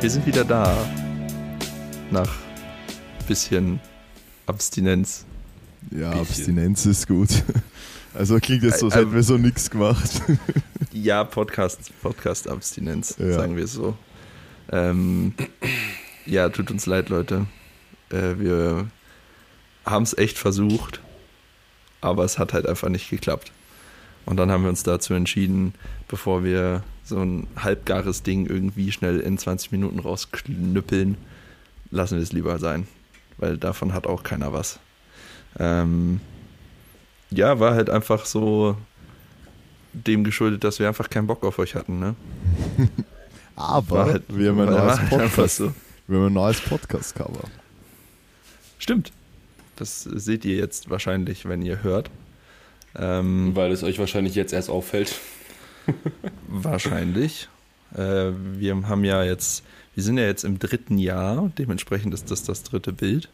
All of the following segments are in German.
Wir sind wieder da. Nach bisschen Abstinenz. Ja, Abstinenz ist gut. Also klingt jetzt so, als hätten wir so nichts gemacht. Ja, Podcast, Podcast-Abstinenz, ja. sagen wir so. Ähm, ja, tut uns leid, Leute. Äh, wir haben es echt versucht, aber es hat halt einfach nicht geklappt. Und dann haben wir uns dazu entschieden, bevor wir so ein halbgares Ding irgendwie schnell in 20 Minuten rausknüppeln, lassen wir es lieber sein. Weil davon hat auch keiner was. Ähm, ja, war halt einfach so dem geschuldet, dass wir einfach keinen Bock auf euch hatten, ne? Aber halt, wir haben ein neues halt Podcast. So. Wir haben ein neues Podcast-Cover. Stimmt. Das seht ihr jetzt wahrscheinlich, wenn ihr hört. Ähm, Weil es euch wahrscheinlich jetzt erst auffällt. wahrscheinlich. Äh, wir haben ja jetzt, wir sind ja jetzt im dritten Jahr, dementsprechend ist das das dritte Bild.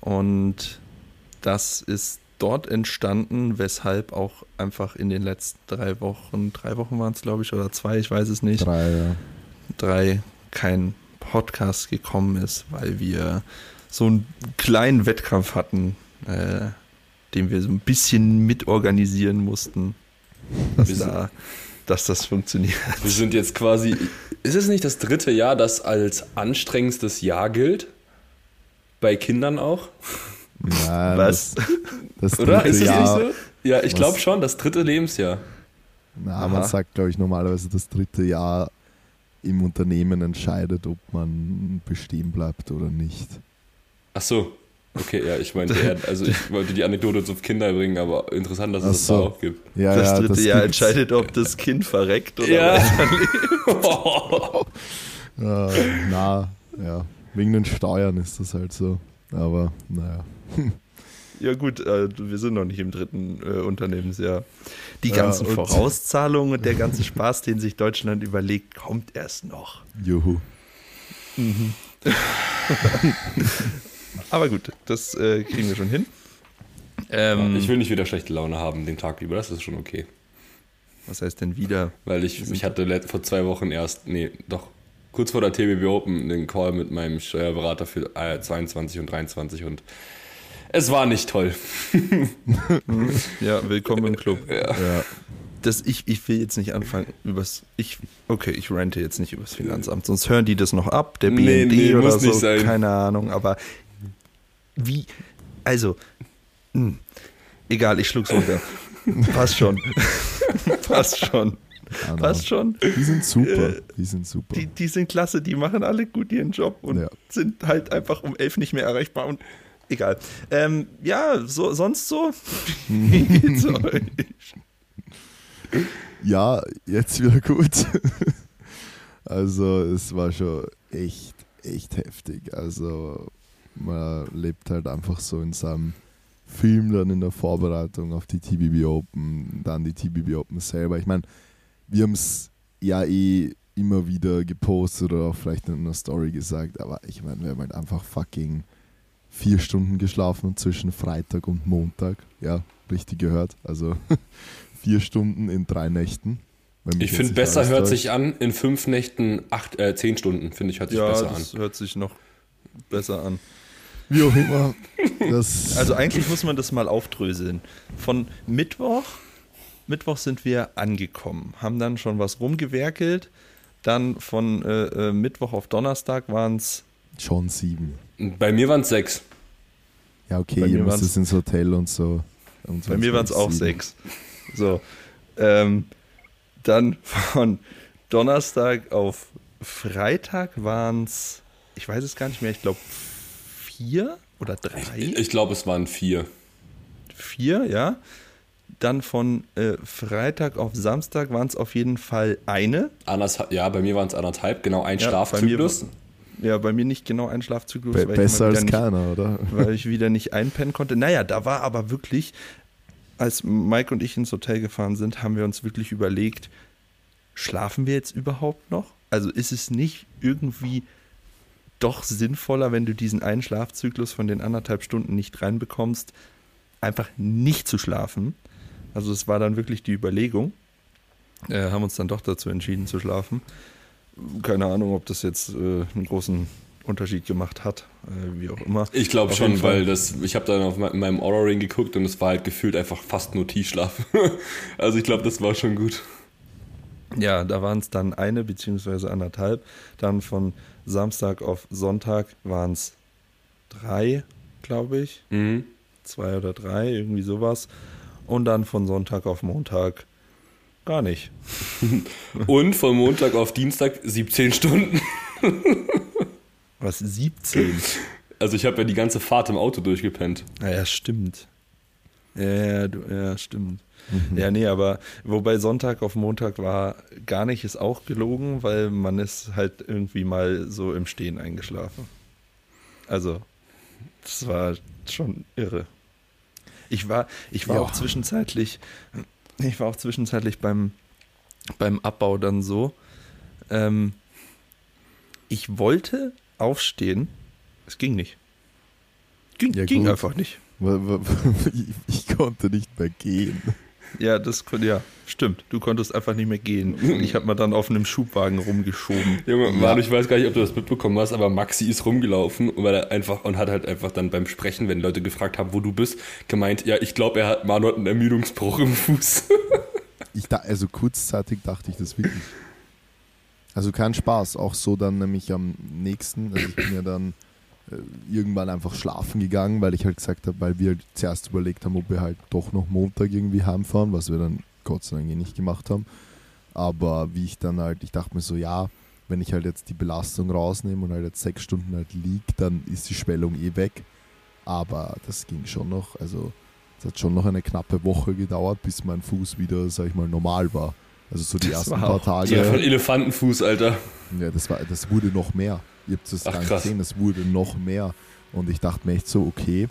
Und das ist dort entstanden, weshalb auch einfach in den letzten drei Wochen, drei Wochen waren es glaube ich, oder zwei, ich weiß es nicht. Drei, ja. Drei kein Podcast gekommen ist, weil wir so einen kleinen Wettkampf hatten, äh, den wir so ein bisschen mitorganisieren mussten, dass, da, dass das funktioniert. Wir sind jetzt quasi, ist es nicht das dritte Jahr, das als anstrengendstes Jahr gilt? Bei Kindern auch? Ja, Was? Das, das Oder? Ist es Jahr, nicht so? Ja, ich glaube schon, das dritte Lebensjahr. Na, Aha. man sagt, glaube ich, normalerweise das dritte Jahr im Unternehmen entscheidet, ob man bestehen bleibt oder nicht. Ach so. Okay, ja, ich meinte, also ich wollte die Anekdote auf Kinder bringen, aber interessant, dass es das so. da auch gibt. Ja, das dritte das Jahr entscheidet, ob das Kind verreckt oder ja. weiterlebt. ja, na, ja, wegen den Steuern ist das halt so. Aber naja. Ja gut, äh, wir sind noch nicht im dritten äh, Unternehmensjahr. Die ganzen ja, Vorauszahlungen und der ganze Spaß, den sich Deutschland überlegt, kommt erst noch. Juhu. Mhm. Aber gut, das äh, kriegen wir schon hin. Ähm, ich will nicht wieder schlechte Laune haben den Tag über, das ist schon okay. Was heißt denn wieder? Weil ich, ich hatte vor zwei Wochen erst, nee, doch kurz vor der TBB Open den Call mit meinem Steuerberater für 22 und 23 und es war nicht toll. ja, willkommen im Club. Ja. ja. Das, ich, ich will jetzt nicht anfangen übers. Ich, okay, ich rente jetzt nicht übers Finanzamt, sonst hören die das noch ab, der BND nee, nee, oder so. Keine Ahnung, aber wie. Also. Mh, hm, egal, ich schluck's runter. Passt schon. Passt schon. Ja, Passt schon. Die sind super. Äh, die sind super. Die, die sind klasse, die machen alle gut ihren Job und ja. sind halt einfach um elf nicht mehr erreichbar und egal. Ähm, ja, so, sonst so? Wie geht's euch? Ja, jetzt wieder gut. Also, es war schon echt, echt heftig. Also, man lebt halt einfach so in seinem Film dann in der Vorbereitung auf die TBB Open, dann die TBB Open selber. Ich meine, wir haben es ja eh immer wieder gepostet oder auch vielleicht in einer Story gesagt, aber ich meine, wir haben halt einfach fucking vier Stunden geschlafen zwischen Freitag und Montag. Ja, richtig gehört. Also vier Stunden in drei Nächten. Ich finde, besser hört sich an, in fünf Nächten acht, äh, zehn Stunden, finde ich, hört sich ja, besser das hört sich noch besser an. Wie auch immer. also eigentlich muss man das mal aufdröseln. Von Mittwoch Mittwoch sind wir angekommen, haben dann schon was rumgewerkelt. Dann von äh, äh, Mittwoch auf Donnerstag waren es. Schon sieben. Bei mir waren es sechs. Ja, okay, ihr müsst ins Hotel und so. Und bei mir waren es auch sechs. So. Ähm, dann von Donnerstag auf Freitag waren es, ich weiß es gar nicht mehr, ich glaube vier oder drei. Ich, ich glaube, es waren vier. Vier, ja. Dann von äh, Freitag auf Samstag waren es auf jeden Fall eine. Anderthalb, ja, bei mir waren es anderthalb, genau ein ja, Schlafzyklus. Bei ja, bei mir nicht genau ein Schlafzyklus. Be besser als nicht, keiner, oder? Weil ich wieder nicht einpennen konnte. Naja, da war aber wirklich, als Mike und ich ins Hotel gefahren sind, haben wir uns wirklich überlegt, schlafen wir jetzt überhaupt noch? Also ist es nicht irgendwie doch sinnvoller, wenn du diesen einen Schlafzyklus von den anderthalb Stunden nicht reinbekommst, einfach nicht zu schlafen? Also es war dann wirklich die Überlegung, äh, haben uns dann doch dazu entschieden zu schlafen, keine Ahnung, ob das jetzt äh, einen großen Unterschied gemacht hat, äh, wie auch immer. Ich glaube schon, Fall. weil das, ich habe dann auf me- in meinem Aura Ring geguckt und es war halt gefühlt einfach fast nur Tiefschlaf. also ich glaube, das war schon gut. Ja, da waren es dann eine beziehungsweise anderthalb. Dann von Samstag auf Sonntag waren es drei, glaube ich. Mhm. Zwei oder drei, irgendwie sowas. Und dann von Sonntag auf Montag gar nicht. Und von Montag auf Dienstag 17 Stunden. Was, 17? Also ich habe ja die ganze Fahrt im Auto durchgepennt. Naja, stimmt. Ja, ja, du, ja, stimmt. Ja, nee, aber wobei Sonntag auf Montag war gar nicht, ist auch gelogen, weil man ist halt irgendwie mal so im Stehen eingeschlafen. Also, das war schon irre. Ich war, ich war Ja. auch zwischenzeitlich, ich war auch zwischenzeitlich beim, beim Abbau dann so. Ähm, ich wollte aufstehen, es ging nicht. Ging, Ja, ging einfach nicht. Ich konnte nicht mehr gehen. Ja, das ja, stimmt. Du konntest einfach nicht mehr gehen. Ich habe mal dann auf einem Schubwagen rumgeschoben. Junge, Ja. Manu, ich weiß gar nicht, ob du das mitbekommen hast, aber Maxi ist rumgelaufen, weil er einfach und hat halt einfach dann beim Sprechen, wenn Leute gefragt haben, wo du bist, gemeint, ja, ich glaube, er hat Manu hat einen Ermüdungsbruch im Fuß. Ich da, also kurzzeitig dachte ich das wirklich. Also kein Spaß. Auch so dann nämlich am nächsten, also ich bin ja dann irgendwann einfach schlafen gegangen, weil ich halt gesagt habe, weil wir halt zuerst überlegt haben, ob wir halt doch noch Montag irgendwie heimfahren, was wir dann Gott sei Dank eh nicht gemacht haben. Aber wie ich dann halt, ich dachte mir so, ja, wenn ich halt jetzt die Belastung rausnehme und halt jetzt sechs Stunden halt lieg, dann ist die Schwellung eh weg. Aber das ging schon noch, also es hat schon noch eine knappe Woche gedauert, bis mein Fuß wieder, sag ich mal, normal war. Also so die Das ersten paar Tage. Ja, von Elefantenfuß, Alter. Ja, das, war, das wurde noch mehr. Ihr habt es krass. gesehen, das wurde noch mehr. Und ich dachte mir echt so, okay,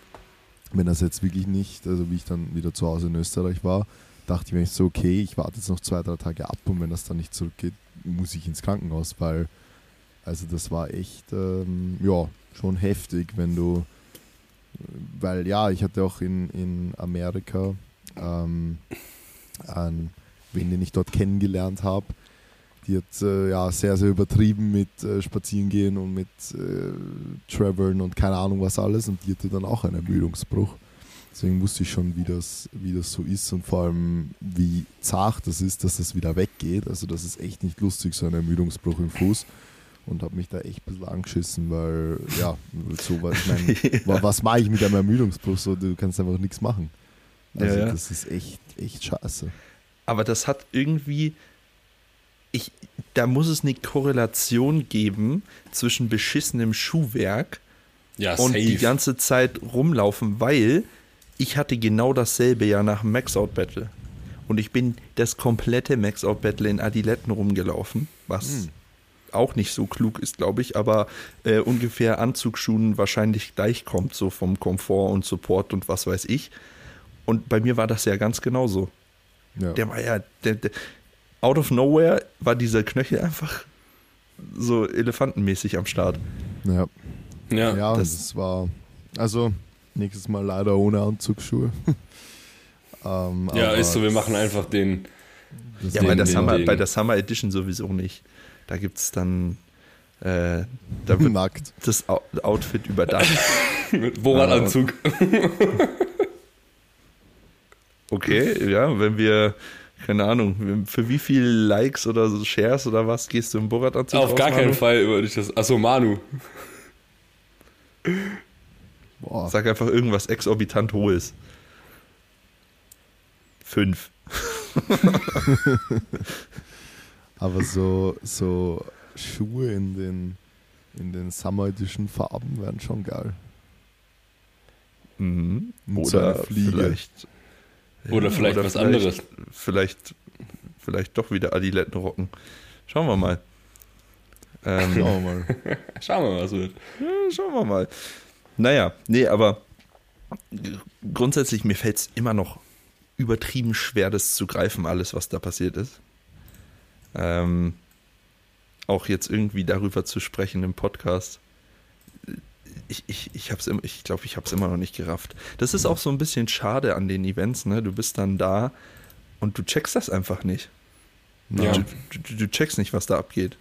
wenn das jetzt wirklich nicht, also wie ich dann wieder zu Hause in Österreich war, dachte ich mir echt so, okay, ich warte jetzt noch zwei, drei Tage ab und wenn das dann nicht zurückgeht, muss ich ins Krankenhaus, weil, also das war echt, ähm, ja, schon heftig, wenn du, weil ja, ich hatte auch in, in Amerika ähm, einen, wen den ich dort kennengelernt habe, die hat äh, ja sehr, sehr übertrieben mit äh, Spazierengehen und mit äh, Traveln und keine Ahnung was alles und die hatte dann auch einen Ermüdungsbruch. Deswegen wusste ich schon, wie das, wie das so ist und vor allem, wie zart das ist, dass das wieder weggeht. Also das ist echt nicht lustig, so ein Ermüdungsbruch im Fuß. Und habe mich da echt ein bisschen angeschissen, weil, ja, so was, ich mein, wa- was mache ich mit einem Ermüdungsbruch? So, du kannst einfach nichts machen. Also Ja, ja. das ist echt, echt scheiße. Aber das hat irgendwie. Ich, da muss es eine Korrelation geben zwischen beschissenem Schuhwerk Ja, und die ganze Zeit rumlaufen, weil ich hatte genau dasselbe ja nach dem Max-Out Battle. Und ich bin das komplette Max-Out Battle in Adiletten rumgelaufen, was auch nicht so klug ist, glaube ich, aber äh, ungefähr Anzugsschuhen wahrscheinlich gleich kommt, so vom Komfort und Support und was weiß ich. Und bei mir war das ja ganz genauso. Ja. Der war ja, der, der, out of nowhere war dieser Knöchel einfach so elefantenmäßig am Start. ja. ja. Ja, das- das, war. Also, nächstes Mal leider ohne Anzugsschuhe. ähm, ja, aber ist so, wir machen einfach den. das- Ja, Den- bei, der den- Summer, den- bei der Summer Edition sowieso nicht. Da gibt es dann, äh, da wird nackt. das Outfit überdacht. Mit Borat-Anzug. Okay, ja, wenn wir, keine Ahnung, für wie viele Likes oder so Shares oder was gehst du im Borat-Anzug Auf raus, gar keinen Manu? Fall würde ich das. Achso, Manu. Boah. Sag einfach irgendwas exorbitant hohes. Fünf. Aber so, so Schuhe in den, in den Summer Edition Farben wären schon geil. Mhm. Und so eine Oder vielleicht. Oder was vielleicht, anderes. Vielleicht, vielleicht doch wieder Adiletten rocken. Schauen wir mal. Ähm, Schauen wir mal. Schauen wir mal, was wird. Ja, schauen wir mal. Naja, nee, aber grundsätzlich, mir fällt es immer noch übertrieben schwer, das zu greifen, alles, was da passiert ist. Ähm, auch jetzt irgendwie darüber zu sprechen im Podcast. Ich, ich, ich, hab's im- ich glaube, ich habe es immer noch nicht gerafft. Das ist auch so ein bisschen schade an den Events, ne? Du bist dann da und du checkst das einfach nicht. Ja. Du, du, du checkst nicht, was da abgeht.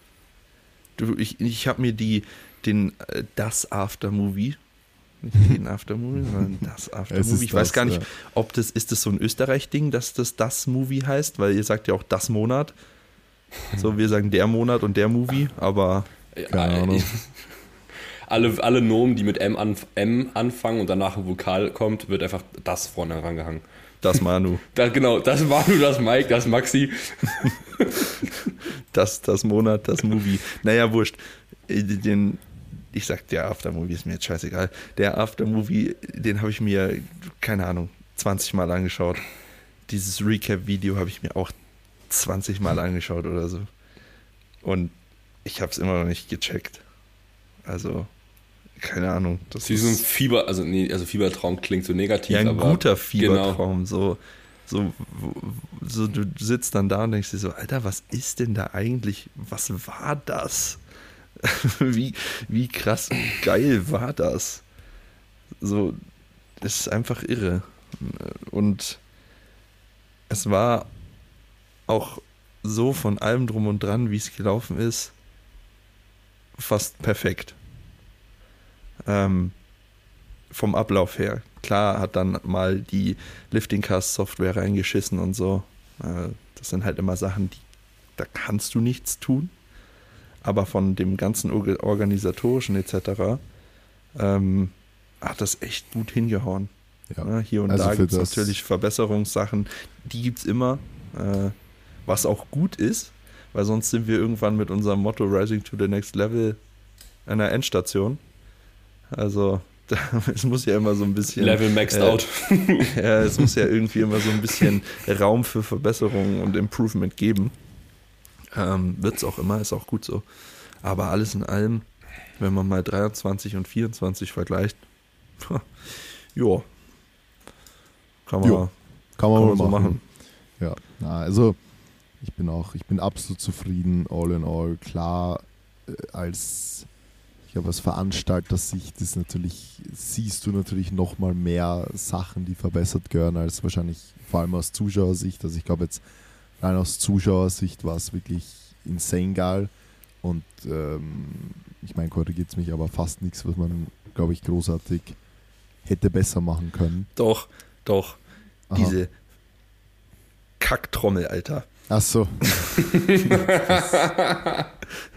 Du, ich ich habe mir die, den, äh, das Aftermovie, nicht den Aftermovie, sondern das Aftermovie. Ich weiß das, gar nicht, ja. ob das, ist das so ein Österreich-Ding, dass das das Movie heißt, weil ihr sagt ja auch das Monat. So, wir sagen der Monat und der Movie, aber Keine Ahnung. Alle, alle Nomen, die mit M, anf M anfangen und danach ein Vokal kommt, wird einfach das vorne rangehangen. das Manu. Da, genau, das war nur das Mike, das Maxi. Das, das Monat, das Movie. Naja, wurscht. Den, ich sag, der Aftermovie ist mir jetzt scheißegal. Der Aftermovie, den habe ich mir, keine Ahnung, 20 Mal angeschaut. Dieses Recap-Video habe ich mir auch 20 Mal angeschaut oder so. Und ich habe es immer noch nicht gecheckt. Also, keine Ahnung. Das Das ist so ein Fieber, also nee, also Fiebertraum klingt so negativ, ja, ein aber guter genau. Fiebertraum. So, so, so, du sitzt dann da und denkst dir so, Alter, was ist denn da eigentlich? Was war das? wie, wie krass geil war das? So, das ist einfach irre. Und es war auch so von allem drum und dran, wie es gelaufen ist, fast perfekt. Ähm, vom Ablauf her. Klar hat dann mal die Lifting Cast Software reingeschissen und so. Äh, das sind halt immer Sachen, die, da kannst du nichts tun. Aber von dem ganzen Orga- organisatorischen etc. Ähm, hat das echt gut hingehauen. Ja. Ja, hier und Also da gibt es natürlich Verbesserungssachen, die gibt es immer, äh, was auch gut ist, weil sonst sind wir irgendwann mit unserem Motto Rising to the Next Level an der Endstation. Also da, es muss ja immer so ein bisschen Level maxed äh, out. ja, es muss ja irgendwie immer so ein bisschen Raum für Verbesserung und Improvement geben. Ähm, Wird es auch immer, ist auch gut so. Aber alles in allem, wenn man mal 23 und 24 vergleicht, ja, kann man, Jo, Kann man, kann mal man so machen. machen. Ja, na, also ich bin auch, ich bin absolut zufrieden, all in all. Klar, äh, als ich glaube, aus Veranstalter-Sicht ist natürlich, siehst du natürlich nochmal mehr Sachen, die verbessert gehören, als wahrscheinlich vor allem aus Zuschauersicht. Also ich glaube jetzt rein aus Zuschauersicht war es wirklich insane geil. Und ähm, ich meine, korrigiert mich, aber fast nichts, was man, glaube ich, großartig hätte besser machen können. Doch, doch, Aha. diese Kacktrommel, Alter. Ach so.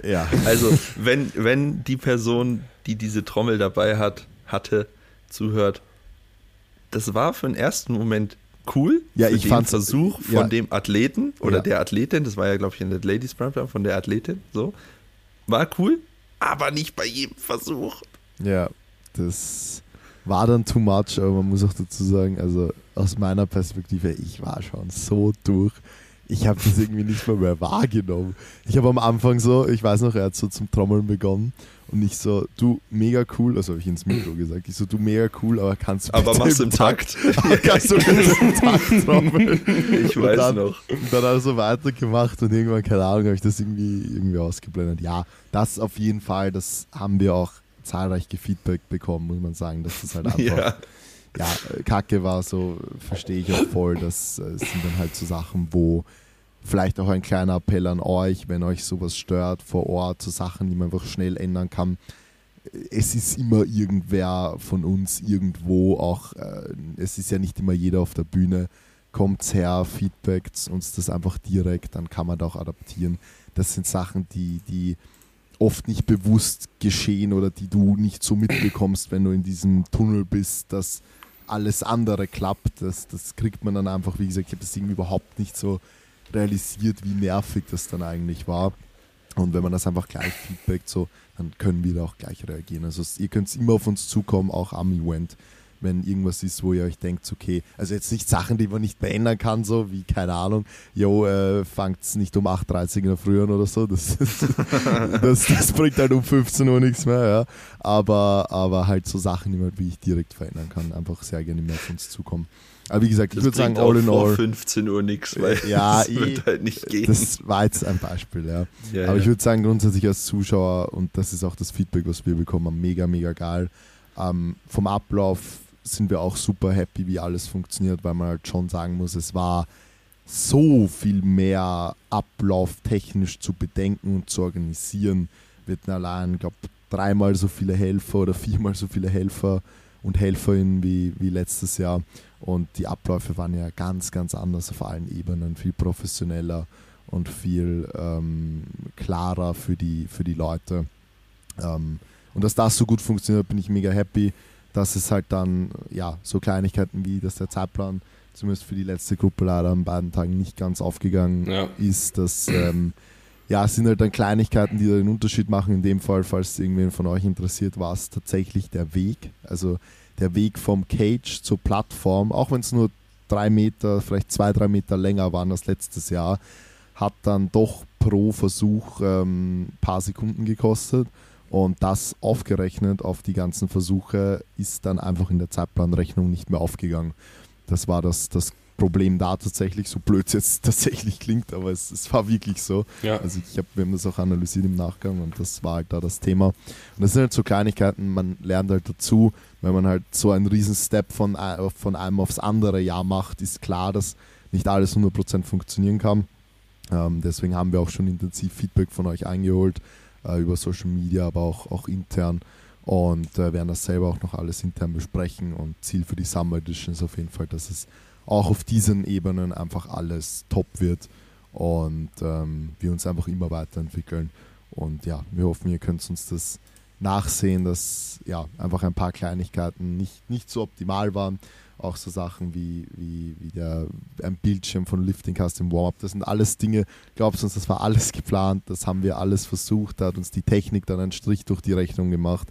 ja. Also, wenn, wenn die Person, die diese Trommel dabei hat, hatte, zuhört, das war für den ersten Moment cool. Ja, ich den fand's- Versuch von ja. dem Athleten oder Ja. der Athletin, das war ja, glaube ich, in der Ladies Primetime von der Athletin, so. War cool, aber nicht bei jedem Versuch. Ja, das war dann too much, aber man muss auch dazu sagen, also aus meiner Perspektive, ich war schon so durch. Ich habe das irgendwie nicht mal mehr wahrgenommen. Ich habe am Anfang so, ich weiß noch, er hat so zum Trommeln begonnen und ich so, du, mega cool, also habe ich ins Mikro gesagt, ich so, du, mega cool, aber kannst du Aber machst im Takt. aber kannst du im Takt trommeln? Ich Und weiß dann, noch. Und dann hat er so weitergemacht und irgendwann, keine Ahnung, habe ich das irgendwie, irgendwie ausgeblendet. Ja, das auf jeden Fall, das haben wir auch zahlreich Gefeedback bekommen, muss man sagen, dass das halt einfach, ja, Ja, äh, Kacke war, so verstehe ich auch voll. Das äh, sind dann halt so Sachen, wo vielleicht auch ein kleiner Appell an euch, wenn euch sowas stört vor Ort, so Sachen, die man einfach schnell ändern kann. Es ist immer irgendwer von uns irgendwo, auch äh, es ist ja nicht immer jeder auf der Bühne. Kommt's her, feedbackt uns das einfach direkt, dann kann man da auch adaptieren. Das sind Sachen, die, die oft nicht bewusst geschehen oder die du nicht so mitbekommst, wenn du in diesem Tunnel bist, dass alles andere klappt. Das, das kriegt man dann einfach, wie gesagt, ich habe das irgendwie überhaupt nicht so realisiert, wie nervig das dann eigentlich war. Und wenn man das einfach gleich feedbackt, so, dann können wir da auch gleich reagieren. Also ihr könnt immer auf uns zukommen, auch am Event, wenn irgendwas ist, wo ihr euch denkt, okay, also jetzt nicht Sachen, die man nicht beändern kann, so wie, keine Ahnung, jo, äh, fangt's nicht um 8.30 Uhr in der Früh an oder so, das, das, das bringt halt um 15 Uhr nichts mehr, ja. Aber, aber halt so Sachen, die man wirklich direkt verändern kann, einfach sehr gerne mehr auf uns zukommen. Aber wie gesagt, ich das würde sagen, all in vor all, 15 Uhr nichts, weil Ja, das eh, wird halt nicht gehen. das war jetzt ein Beispiel, ja. ja, Aber ja. ich würde sagen, grundsätzlich als Zuschauer, und das ist auch das Feedback, was wir bekommen haben, mega, mega geil. Ähm, vom Ablauf sind wir auch super happy, wie alles funktioniert, weil man halt schon sagen muss, es war so viel mehr Ablauf technisch zu bedenken und zu organisieren. Wir hatten allein, glaube dreimal so viele Helfer oder viermal so viele Helfer und Helferinnen wie, wie letztes Jahr. Und die Abläufe waren ja ganz, ganz anders auf allen Ebenen, viel professioneller und viel ähm, klarer für die, für die Leute. Ähm, und dass das so gut funktioniert, bin ich mega happy, dass es halt dann, ja, so Kleinigkeiten wie, dass der Zeitplan zumindest für die letzte Gruppe leider an beiden Tagen nicht ganz aufgegangen ja. ist, dass ähm, ja, es sind halt dann Kleinigkeiten, die da den Unterschied machen. In dem Fall, falls irgendwen von euch interessiert, war es tatsächlich der Weg. Also der Weg vom Cage zur Plattform, auch wenn es nur drei Meter, vielleicht zwei, drei Meter länger waren als letztes Jahr, hat dann doch pro Versuch ein ähm, paar Sekunden gekostet. Und das aufgerechnet auf die ganzen Versuche ist dann einfach in der Zeitplanrechnung nicht mehr aufgegangen. Das war das, das Problem da tatsächlich, so blöd es jetzt tatsächlich klingt, aber es, es war wirklich so. Ja. Also ich habe, wir haben das auch analysiert im Nachgang und das war halt da das Thema. Und das sind halt so Kleinigkeiten, man lernt halt dazu, wenn man halt so einen riesen Step von, äh, von einem aufs andere Jahr macht, ist klar, dass nicht alles 100% funktionieren kann. Ähm, deswegen haben wir auch schon intensiv Feedback von euch eingeholt, äh, über Social Media, aber auch, auch intern und äh, werden das selber auch noch alles intern besprechen und Ziel für die Summer Edition ist auf jeden Fall, dass es auch auf diesen Ebenen einfach alles top wird und ähm, wir uns einfach immer weiterentwickeln. Und ja, wir hoffen, ihr könnt uns das nachsehen, dass ja einfach ein paar Kleinigkeiten nicht, nicht so optimal waren. Auch so Sachen wie, wie, wie der, ein Bildschirm von Lifting Cast im Warm-Up. Das sind alles Dinge, glaubst du uns, das war alles geplant, das haben wir alles versucht, da hat uns die Technik dann einen Strich durch die Rechnung gemacht.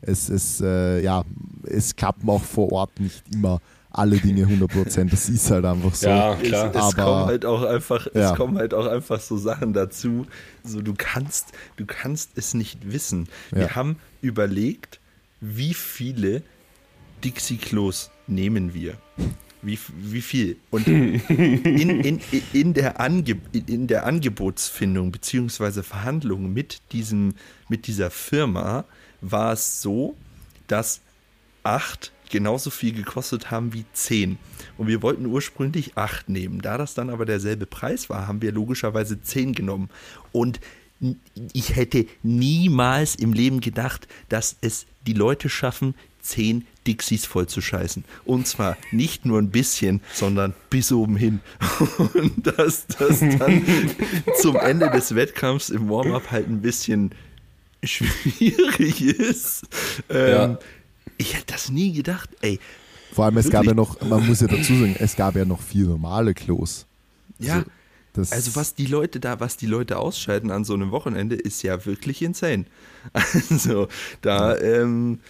Es, es, äh, ja, es klappen auch vor Ort nicht immer alle Dinge 100%. Das ist halt einfach so. Ja, klar. Es, es Aber, kommen halt auch einfach, ja. es kommen halt auch einfach so Sachen dazu. So, du kannst, du kannst es nicht wissen. Wir ja. haben überlegt, wie viele Dixie-Klos nehmen wir. Wie, wie viel? Und in, in, in, der Ange in der Angebotsfindung bzw. Verhandlung mit, diesem, mit dieser Firma war es so, dass acht genauso viel gekostet haben wie 10. Und wir wollten ursprünglich 8 nehmen. Da das dann aber derselbe Preis war, haben wir logischerweise 10 genommen. Und ich hätte niemals im Leben gedacht, dass es die Leute schaffen, 10 Dixies voll zu scheißen. Und zwar nicht nur ein bisschen, sondern bis oben hin. Und dass das dann zum Ende des Wettkampfs im Warm-up halt ein bisschen schwierig ist. Ähm, ja. Ich hätte das nie gedacht, ey. Vor allem, es wirklich? gab ja noch, man muss ja dazu sagen, es gab ja noch vier normale Klos. Ja. Also, also, was die Leute da, was die Leute ausscheiden an so einem Wochenende, ist ja wirklich insane. Also da, ähm,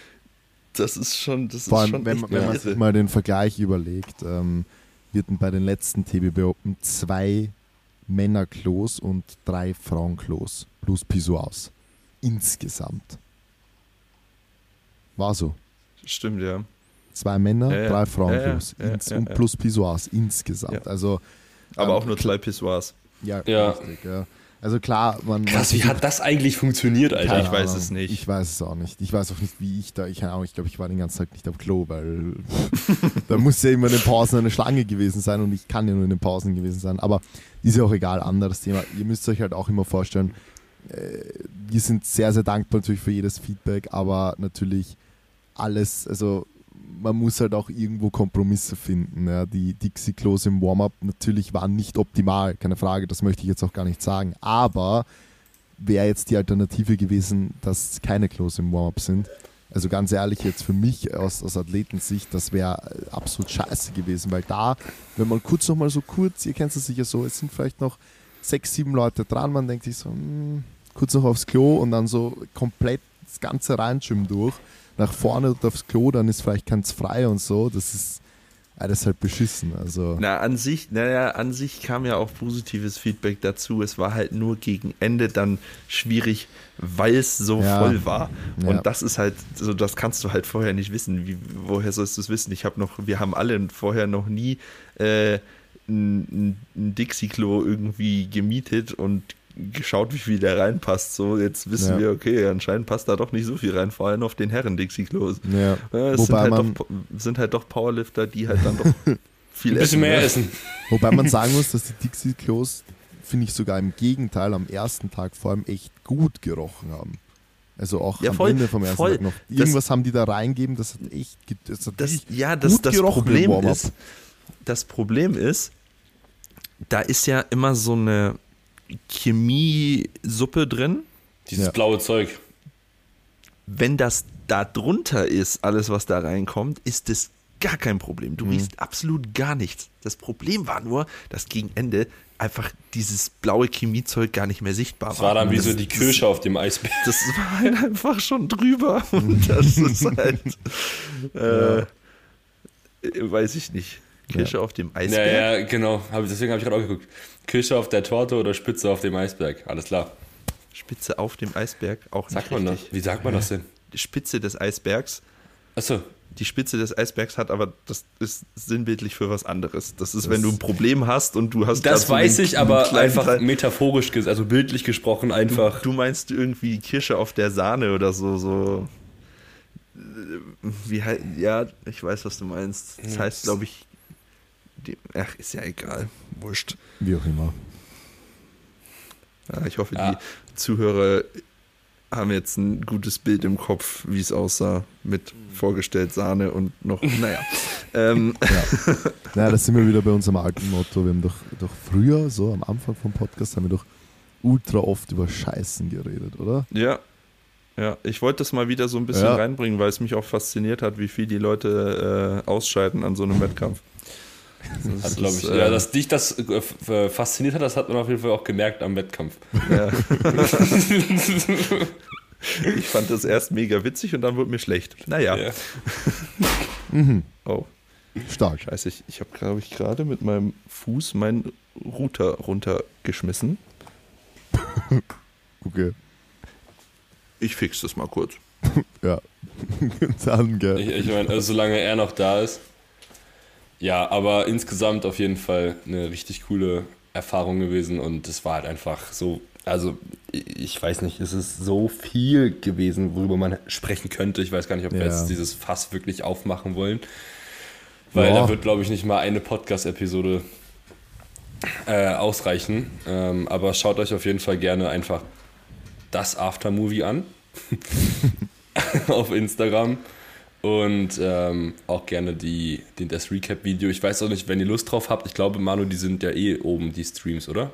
das ist schon, das Vor allem, schon wenn, wenn man sich mal den Vergleich überlegt, ähm, wir hatten bei den letzten TBB Open zwei Männerklos und drei Frauenklos plus Pissoirs. Insgesamt. War so. Stimmt, ja. Zwei Männer, ja, ja. drei Frauen ja, und plus Pissoirs insgesamt. Also, Aber ähm, auch nur zwei Pissoirs. Ja, richtig, ja. Also klar, man. Krass, wie hat das eigentlich funktioniert, Alter? Ich weiß es nicht. Ich weiß es auch nicht. Ich weiß auch nicht, wie ich da. Ich, ich glaube, ich war den ganzen Tag nicht auf Klo, weil da muss ja immer in den Pausen eine Schlange gewesen sein und ich kann ja nur in den Pausen gewesen sein. Aber ist ja auch egal, anderes Thema. Ihr müsst euch halt auch immer vorstellen, äh, wir sind sehr, sehr dankbar natürlich für jedes Feedback, aber natürlich alles, also man muss halt auch irgendwo Kompromisse finden. Ja. Die Dixie-Klos im Warm-up natürlich waren nicht optimal, keine Frage, das möchte ich jetzt auch gar nicht sagen. Aber wäre jetzt die Alternative gewesen, dass keine Klos im Warm-up sind. Also ganz ehrlich, jetzt für mich aus, aus Athletensicht, das wäre absolut scheiße gewesen, weil da, wenn man kurz nochmal so kurz, ihr kennt es sicher so, es sind vielleicht noch sechs, sieben Leute dran, man denkt sich so, mh, hm, kurz noch aufs Klo und dann so komplett das ganze Reinschwimmen durch nach vorne und aufs Klo, dann ist vielleicht ganz frei und so. Das ist alles halt beschissen. Also. Na, an sich, naja, an sich kam ja auch positives Feedback dazu. Es war halt nur gegen Ende dann schwierig, weil es so ja. voll war. Und ja. das ist halt, so das kannst du halt vorher nicht wissen. Wie, woher sollst du es wissen? Ich habe noch, wir haben alle vorher noch nie äh, ein, ein Dixie-Klo irgendwie gemietet und geschaut, wie viel da reinpasst. So, jetzt wissen ja. wir, okay, anscheinend passt da doch nicht so viel rein, vor allem auf den Herren Dixie-Klos. Ja. ja es sind halt, doch, sind halt, doch, Powerlifter, die halt dann doch viel Ein bisschen mehr ne? essen. Wobei man sagen muss, dass die Dixie-Klos, finde ich sogar im Gegenteil, am ersten Tag vor allem echt gut gerochen haben. Also auch Ja, am voll, Ende vom ersten voll. Tag noch. Das- Irgendwas haben die da reingeben, das hat echt, das hat Das, ja, das, gut das gerochen Problem ist, das Problem ist, da ist ja immer so eine Chemiesuppe drin. Dieses Ja. blaue Zeug. Wenn das da drunter ist, alles was da reinkommt, ist das gar kein Problem. Mhm. Du riechst absolut gar nichts. Das Problem war nur, dass gegen Ende einfach dieses blaue Chemiezeug gar nicht mehr sichtbar Das war dann wie das, so die Kirsche auf dem Eisberg. Das war halt einfach schon drüber. Und das ist halt. Äh, Weiß ich nicht. Kirsche auf dem Ja, Eisberg. ja, genau. Hab, ich- deswegen habe ich gerade auch geguckt. Kirsche auf der Torte oder Spitze auf dem Eisberg. Alles klar. Spitze auf dem Eisberg, auch nicht Sagt man das? richtig. Wie sagt man das denn? Die Spitze des Eisbergs. Achso. Die Spitze des Eisbergs hat aber, das ist sinnbildlich für was anderes. Das ist, Das- wenn du ein Problem hast und du hast. Das so weiß einen- ich, aber einfach Teil- metaphorisch, also bildlich gesprochen einfach. Du meinst irgendwie Kirsche auf der Sahne oder so, so. äh, Wie ja, ich weiß, was du meinst. Das heißt, glaube ich, die, ach, ist ja egal. Wurscht. wie auch immer. Ja, ich hoffe, Ja. die Zuhörer haben jetzt ein gutes Bild im Kopf, wie es aussah, mit vorgestellt Sahne und noch, naja. ähm, Ja. naja, das sind wir wieder bei unserem alten Motto. Wir haben doch, doch früher, so am Anfang vom Podcast, haben wir doch ultra oft über Scheißen geredet, oder? ja. Ja, ich wollte das mal wieder so ein bisschen Ja. reinbringen, weil es mich auch fasziniert hat, wie viel die Leute äh, ausscheiden an so einem Wettkampf. Das Hat, glaube ich. ist, ja, äh, dass dich das äh, äh, fasziniert hat, das hat man auf jeden Fall auch gemerkt am Wettkampf. Ja. ich fand das erst mega witzig und dann wurde mir schlecht. Naja. Ja. Mhm. Oh, Stark. scheiße, ich, ich habe, glaube ich, gerade mit meinem Fuß meinen Router runtergeschmissen. Okay. Ich fix das mal kurz. Ja. Dann, gell. Ich, ich meine, also solange er noch da ist. Ja, aber insgesamt auf jeden Fall eine richtig coole Erfahrung gewesen und es war halt einfach so, also ich weiß nicht, es ist so viel gewesen, worüber man sprechen könnte. Ich weiß gar nicht, ob wir Ja. jetzt dieses Fass wirklich aufmachen wollen, weil Ja. da wird, glaube ich, nicht mal eine Podcast-Episode äh, ausreichen. Ähm, aber schaut euch auf jeden Fall gerne einfach das Aftermovie an auf Instagram. Und ähm, auch gerne die, den, das Recap-Video. Ich weiß auch nicht, wenn ihr Lust drauf habt. Ich glaube, Manu, die sind ja eh oben, die Streams, oder?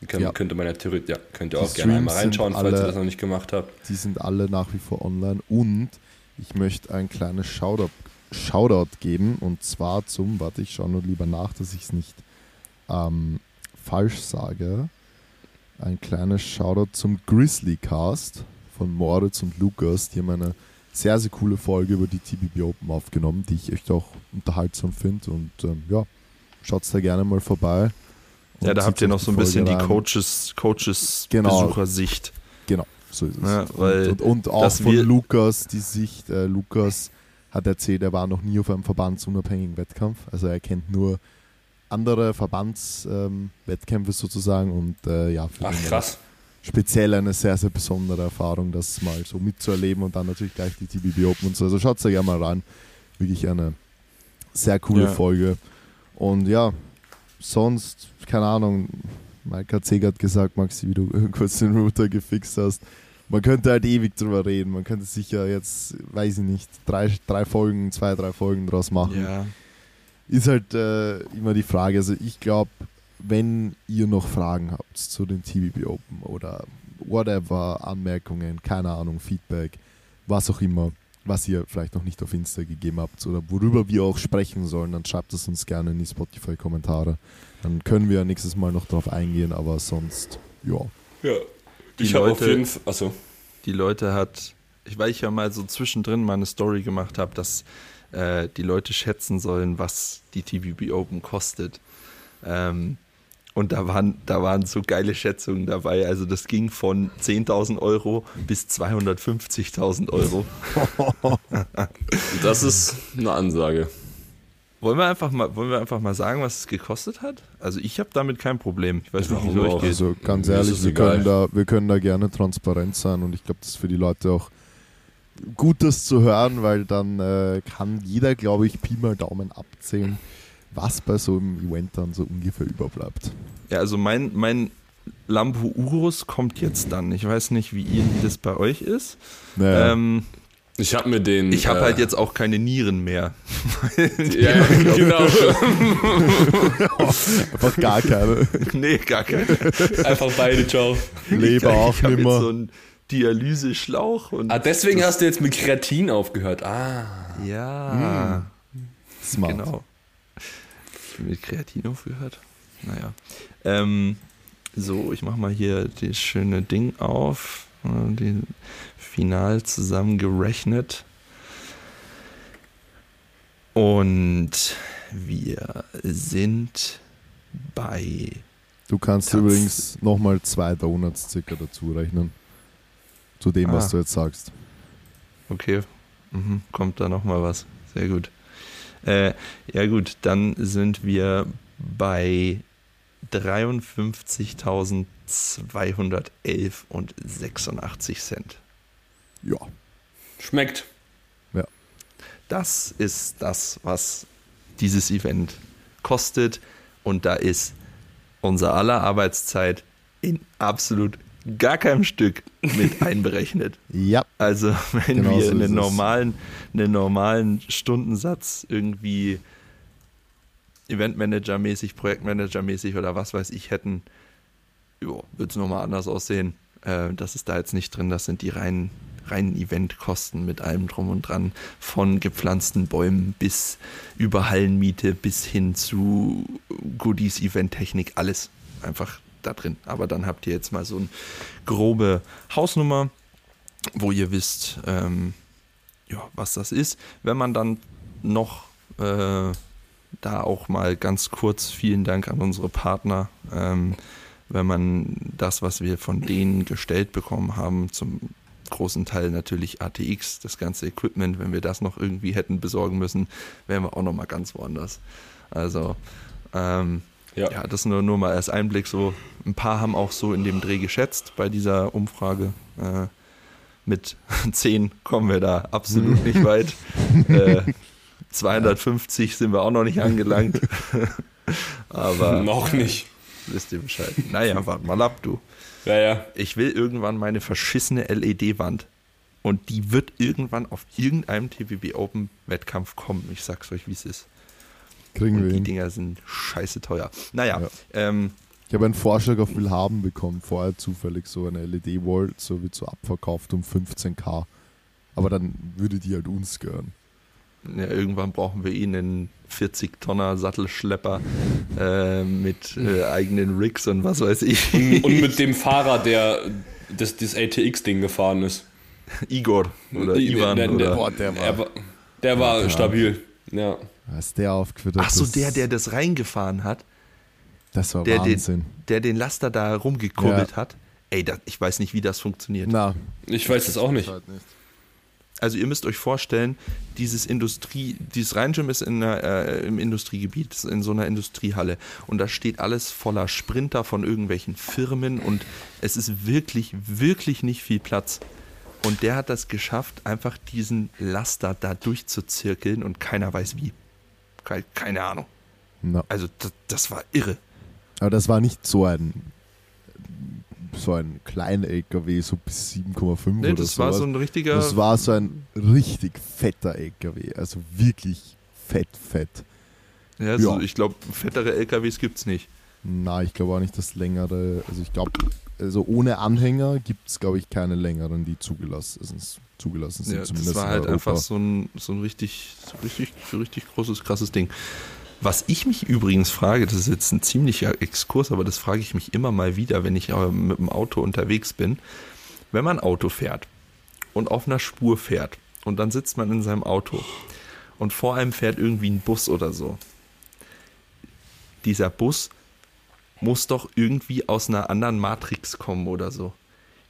Die können, Ja. Könnte man ja theoretisch, ja, könnt ihr Die auch gerne einmal reinschauen, falls ihr alle- das noch nicht gemacht habt. Die sind alle nach wie vor online und ich möchte ein kleines Shoutout, Shoutout geben und zwar zum, warte, ich schaue nur lieber nach, dass ich es nicht ähm, falsch sage. Ein kleines Shoutout zum Grizzly Cast von Moritz und Lukas. Die haben eine sehr, sehr coole Folge über die TBB Open aufgenommen, die ich echt auch unterhaltsam finde und ähm, ja, schaut da gerne mal vorbei. Ja, da habt ihr noch so ein bisschen die rein. Coaches, Coaches Genau. Besuchersicht. Genau, so ist es. Ja, weil und, und, und auch von Lukas die Sicht. Äh, Lukas hat erzählt, er war noch nie auf einem verbandsunabhängigen Wettkampf. Also er kennt nur andere Verbandswettkämpfe ähm, Wettkämpfe sozusagen und äh, ja, für Ach, krass. Speziell eine sehr, sehr besondere Erfahrung, das mal so mitzuerleben und dann natürlich gleich die TBB Open und so. Also schaut da gerne mal rein. Wirklich eine sehr coole Ja. Folge. Und ja, sonst, keine Ahnung, Mike hat hat gesagt, Maxi, wie du kurz den Router gefixt hast. Man könnte halt ewig drüber reden. Man könnte sicher jetzt, weiß ich nicht, drei, drei Folgen, zwei, drei Folgen draus machen. Ja. Ist halt äh, immer die Frage. Also ich glaube, wenn ihr noch Fragen habt zu den TBB Open oder whatever, Anmerkungen, keine Ahnung, Feedback, was auch immer, was ihr vielleicht noch nicht auf Insta gegeben habt oder worüber wir auch sprechen sollen, dann schreibt es uns gerne in die Spotify-Kommentare. Dann können wir nächstes Mal noch drauf eingehen, aber sonst, ja. Ja. Die Ich habe auf Leute- jeden Fall. Achso. die Leute hat, ich, weil ich ja mal so zwischendrin mal eine Story gemacht habe, dass äh, die Leute schätzen sollen, was die TVB Open kostet. Ähm, und da waren, da waren so geile Schätzungen dabei. Also das ging von 10.000 Euro bis 250.000 Euro. Das ist eine Ansage. Wollen wir einfach mal, wollen wir einfach mal sagen, was es gekostet hat? Also ich habe damit kein Problem. Ich weiß nicht, wie es euch geht. Also ganz ehrlich, wir können, da, wir können da gerne transparent sein und ich glaube, das ist für die Leute auch gut, das zu hören, weil dann äh, kann jeder, glaube ich, Pi mal Daumen abzählen, was bei so einem Event dann so ungefähr überbleibt. Ja, also mein, mein Lambo Urus kommt jetzt dann. Ich weiß nicht, wie, ihr, wie das bei euch ist. Naja. Ähm, Ich habe mir den. ich habe äh, halt jetzt auch keine Nieren mehr. Ja, genau. Einfach gar keine. nee, gar keine. Einfach beide, ciao. Leber auch ich hab jetzt nimmer. so einen Dialyseschlauch und Ah, deswegen hast du jetzt mit Kreatin aufgehört. Ah. ja, Smart. genau. Mit Kreatin aufgehört. Naja. Ähm, so, ich mach mal hier das schöne Ding auf. äh, Den final zusammengerechnet. Und wir sind bei Du kannst Katz- übrigens nochmal zwei Donuts circa dazu rechnen. Zu dem, Ah. was du jetzt sagst. Okay, mhm. kommt da noch mal was. Sehr gut. Äh, ja gut, dann sind wir bei 53.211 und 86 Cent. Ja. Schmeckt. Das ist das, was dieses Event kostet. Und da ist unser aller Arbeitszeit in absolut gar keinem Stück mit einberechnet. Ja. Also wenn Genau wir so einen normalen, einen normalen Stundensatz irgendwie Eventmanager-mäßig, Projektmanager-mäßig oder was weiß ich hätten, würde es nochmal anders aussehen. Äh, das ist da jetzt nicht drin, das sind die reinen, reinen Eventkosten mit allem drum und dran, von gepflanzten Bäumen bis über Hallenmiete bis hin zu Goodies, Eventtechnik, alles einfach da drin. Aber dann habt ihr jetzt mal so eine grobe Hausnummer, wo ihr wisst, ähm, ja, was das ist. Wenn man dann noch äh, da auch mal ganz kurz vielen Dank an unsere Partner, ähm, wenn man das, was wir von denen gestellt bekommen haben, zum großen Teil natürlich ATX, das ganze Equipment, wenn wir das noch irgendwie hätten besorgen müssen, wären wir auch noch mal ganz woanders. Also ähm, Ja. ja, das nur, nur mal als Einblick so. Ein paar haben auch so in dem Dreh geschätzt bei dieser Umfrage. Äh, mit 10 kommen wir da absolut nicht weit. Äh, 250 sind wir auch noch nicht angelangt. Aber Noch nicht. wisst ihr Bescheid. Naja, warte mal ab, du. Ja, ja. Ich will irgendwann meine verschissene LED-Wand. Und die wird irgendwann auf irgendeinem TVB Open Wettkampf kommen. Ich sag's euch, wie es ist. Kriegen Und wir die hin. Dinger sind scheiße teuer. Naja, Ja. ähm, Ich habe einen Vorschlag auf Willhaben bekommen, vorher zufällig so eine LED-Wall, so wird so abverkauft um 15k. Aber dann würde die halt uns gehören. Ja, irgendwann brauchen wir ihn einen 40-Tonner Sattelschlepper äh, mit äh, eigenen Rigs und was weiß ich. Und, mit dem Fahrer, der das, das ATX-Ding gefahren ist. Igor oder Ivan der, der, oder. Boah, der war- er war, der war stabil. Ja. Als der aufgeführt hat, Ach so, der, der das reingefahren hat, Das war der, Wahnsinn. der den Laster da rumgekurbelt Ja. hat. Ey, das, ich weiß nicht, wie das funktioniert. Na, Ich weiß es auch nicht. halt nicht. Also ihr müsst euch vorstellen, dieses Industrie, dieses Rheingym ist in einer, äh, im Industriegebiet, ist in so einer Industriehalle und da steht alles voller Sprinter von irgendwelchen Firmen und es ist wirklich, wirklich nicht viel Platz. Und der hat das geschafft, einfach diesen Laster da durchzuzirkeln und keiner weiß wie. Ke- Keine Ahnung. Na. Also das, das war irre. Aber das war nicht so ein so ein kleiner LKW, so bis 7,5 Nee, oder das war sowas. so ein richtiger. Das war so ein richtig fetter LKW, also wirklich fett, fett. ja, so, ja. Ich glaube, fettere LKWs gibt's nicht. Na, ich glaube auch nicht das längere, also ich glaube, also ohne Anhänger gibt es, glaube ich, keine längeren, die zugelassen, also zugelassen sind, Ja, das war halt einfach so ein, so ein richtig, so richtig, so richtig großes, krasses Ding. Was ich mich übrigens frage, das ist jetzt ein ziemlicher Exkurs, aber das frage ich mich immer mal wieder, wenn ich mit dem Auto unterwegs bin. Wenn man Auto fährt und auf einer Spur fährt und dann sitzt man in seinem Auto und vor einem fährt irgendwie ein Bus oder so. Dieser Bus muss doch irgendwie aus einer anderen Matrix kommen oder so.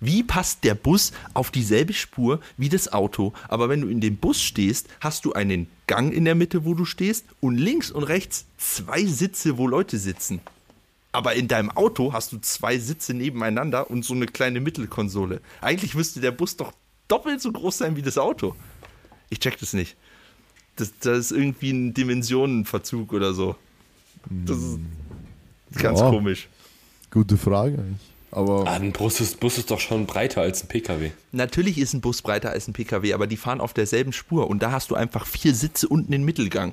Wie passt der Bus auf dieselbe Spur wie das Auto? Aber wenn du in dem Bus stehst, hast du einen Gang in der Mitte, wo du stehst, und links und rechts zwei Sitze, wo Leute sitzen. Aber in deinem Auto hast du zwei Sitze nebeneinander und so eine kleine Mittelkonsole. Eigentlich müsste der Bus doch doppelt so groß sein wie das Auto. Ich check das nicht. Das, das ist irgendwie ein Dimensionenverzug oder so. Das ist ganz Ja. komisch. Gute Frage. Aber Ah, ein Bus ist, Bus ist doch schon breiter als ein PKW. Natürlich ist ein Bus breiter als ein PKW, aber die fahren auf derselben Spur und da hast du einfach vier Sitze und einen Mittelgang.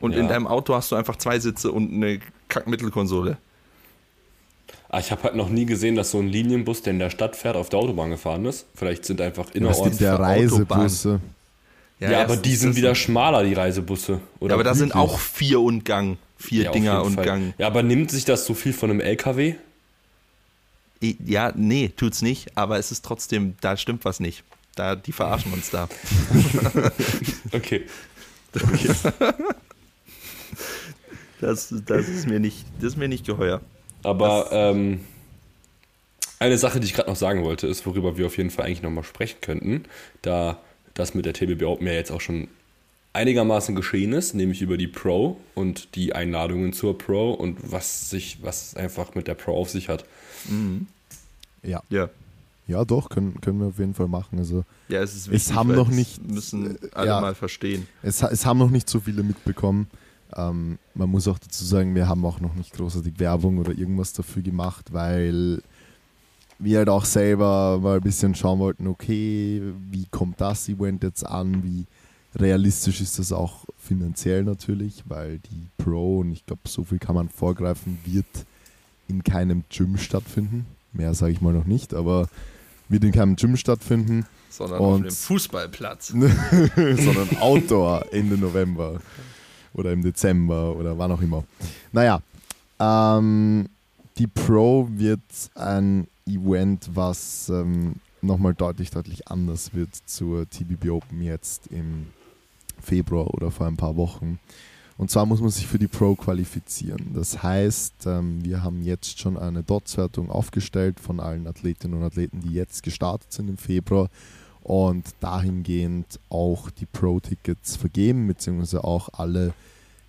Und Ja. in deinem Auto hast du einfach zwei Sitze und eine Kackmittelkonsole. Ah, ich habe halt noch nie gesehen, dass so ein Linienbus, der in der Stadt fährt, auf der Autobahn gefahren ist. Vielleicht sind einfach innerorts. der Reisebusse? Ja, aber erstens die sind wieder schmaler, die Reisebusse. Oder Ja, aber da sind auch vier und Gang. Vier Ja, Dinger und Fall. Gang. Ja, aber nimmt sich das so viel von einem LKW? Ja, nee, tut's nicht, aber es ist trotzdem, da stimmt was nicht. Da, die verarschen uns da. Okay. Das, das, ist, mir nicht, das ist mir nicht geheuer. Aber ähm, eine Sache, die ich gerade noch sagen wollte, ist, worüber wir auf jeden Fall eigentlich nochmal sprechen könnten, da das mit der TBB Open ja jetzt auch schon einigermaßen geschehen ist, nämlich über die Pro und die Einladungen zur Pro und was sich, was es einfach mit der Pro auf sich hat. Ja. Ja. ja, doch, können, können wir auf jeden Fall machen. Also Ja, es ist Es wichtig, haben weil noch das nicht, müssen äh, alle ja. mal verstehen. es, es haben noch nicht so viele mitbekommen. Ähm, man muss auch dazu sagen, wir haben auch noch nicht großartig Werbung oder irgendwas dafür gemacht, weil wir halt auch selber mal ein bisschen schauen wollten, okay, wie kommt das Event jetzt an, wie realistisch ist das auch finanziell natürlich, weil die Pro, und ich glaube, so viel kann man vorgreifen, wird in keinem Gym stattfinden. Mehr sage ich mal noch nicht, aber wird in keinem Gym stattfinden. Sondern Und- auf dem Fußballplatz. sondern Outdoor Ende November oder im Dezember oder wann auch immer. Naja, ähm, die Pro wird ein Event, was ähm, nochmal deutlich, deutlich anders wird zur TBB Open jetzt im Februar oder vor ein paar Wochen. Und zwar muss man sich für die Pro qualifizieren. Das heißt, ähm, wir haben jetzt schon eine Dots-Wertung aufgestellt von allen Athletinnen und Athleten, die jetzt gestartet sind im Februar und dahingehend auch die Pro-Tickets vergeben, beziehungsweise auch alle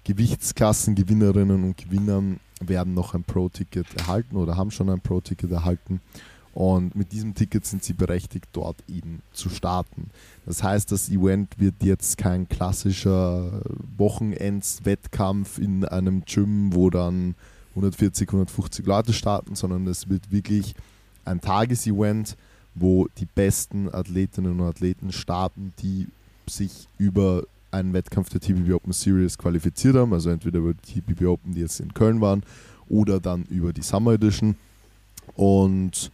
Gewichtsklassengewinnerinnen und Gewinnern werden noch ein Pro-Ticket erhalten oder haben schon ein Pro-Ticket erhalten. Und mit diesem Ticket sind sie berechtigt, dort eben zu starten. Das heißt, das Event wird jetzt kein klassischer Wochenends-Wettkampf in einem Gym, wo dann 140, 150 Leute starten, sondern es wird wirklich ein Tagesevent, wo die besten Athletinnen und Athleten starten, die sich über einen Wettkampf der TBB Open Series qualifiziert haben, also entweder über die TBB Open, die jetzt in Köln waren, oder dann über die Summer Edition. Und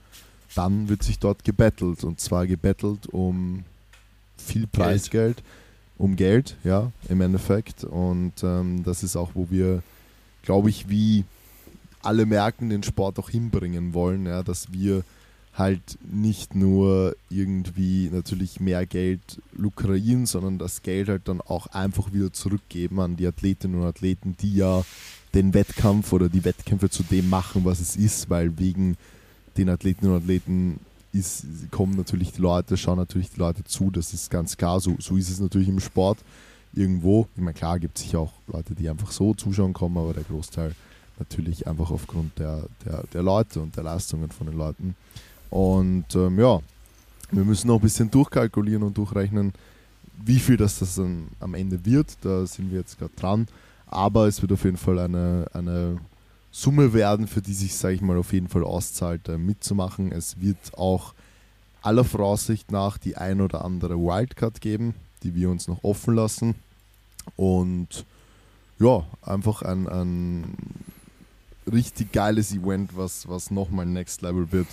dann wird sich dort gebettelt und zwar gebettelt um viel Preisgeld, um Geld, ja, im Endeffekt. Und ähm, das ist auch, wo wir, glaube ich, wie alle Märkten den Sport auch hinbringen wollen, ja, dass wir halt nicht nur irgendwie natürlich mehr Geld lukrieren, sondern das Geld halt dann auch einfach wieder zurückgeben an die Athletinnen und Athleten, die ja den Wettkampf oder die Wettkämpfe zu dem machen, was es ist, weil wegen den Athletinnen und Athleten ist, kommen natürlich die Leute, schauen natürlich die Leute zu, das ist ganz klar, so, so ist es natürlich im Sport irgendwo. Ich meine, klar gibt es sicher auch Leute, die einfach so zuschauen kommen, aber der Großteil natürlich einfach aufgrund der, der, der Leute und der Leistungen von den Leuten. Und ähm, ja, wir müssen noch ein bisschen durchkalkulieren und durchrechnen, wie viel das, das dann am Ende wird. Da sind wir jetzt gerade dran. Aber es wird auf jeden Fall eine, eine Summe werden, für die sich, sage ich mal, auf jeden Fall auszahlt, mitzumachen. Es wird auch aller Voraussicht nach die ein oder andere Wildcard geben, die wir uns noch offen lassen. Und ja, einfach ein, ein richtig geiles Event, was, was nochmal Next Level wird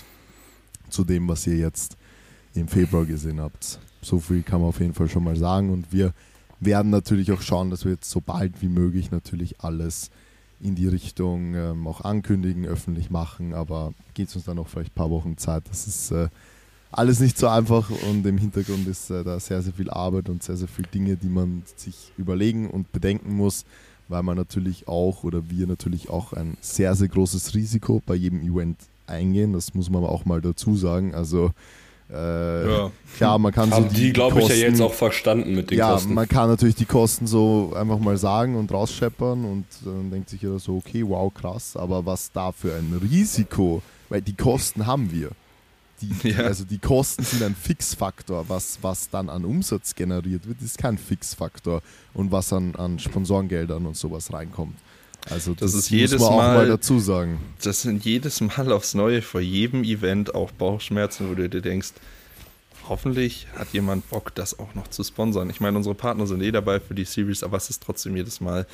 zu dem, was ihr jetzt im Februar gesehen habt. So viel kann man auf jeden Fall schon mal sagen. Und wir werden natürlich auch schauen, dass wir jetzt so bald wie möglich natürlich alles in die Richtung ähm, auch ankündigen, öffentlich machen. Aber geht es uns dann noch vielleicht ein paar Wochen Zeit. Das ist äh, alles nicht so einfach und im Hintergrund ist äh, da sehr, sehr viel Arbeit und sehr, sehr viele Dinge, die man sich überlegen und bedenken muss, weil man natürlich auch oder wir natürlich auch ein sehr, sehr großes Risiko bei jedem Event eingehen. Das muss man auch mal dazu sagen. Also äh, Ja. klar, man kann Haben so die, glaube ich, ja Kosten- jetzt auch verstanden mit den ja, Kosten. man kann natürlich die Kosten so einfach mal sagen und rausscheppern und dann denkt sich jeder so, okay, wow, krass, aber was da für ein Risiko, weil die Kosten haben wir. Die, Ja. Also die Kosten sind ein Fixfaktor, was, was dann an Umsatz generiert wird, ist kein Fixfaktor und was an, an Sponsorengeldern und sowas reinkommt. Also das, das ist jedes Mal, mal, dazu sagen. Das sind jedes Mal aufs Neue vor jedem Event auch Bauchschmerzen, wo du dir denkst, hoffentlich hat jemand Bock, das auch noch zu sponsern. Ich meine, unsere Partner sind eh dabei für die Series, aber es ist trotzdem jedes Mal.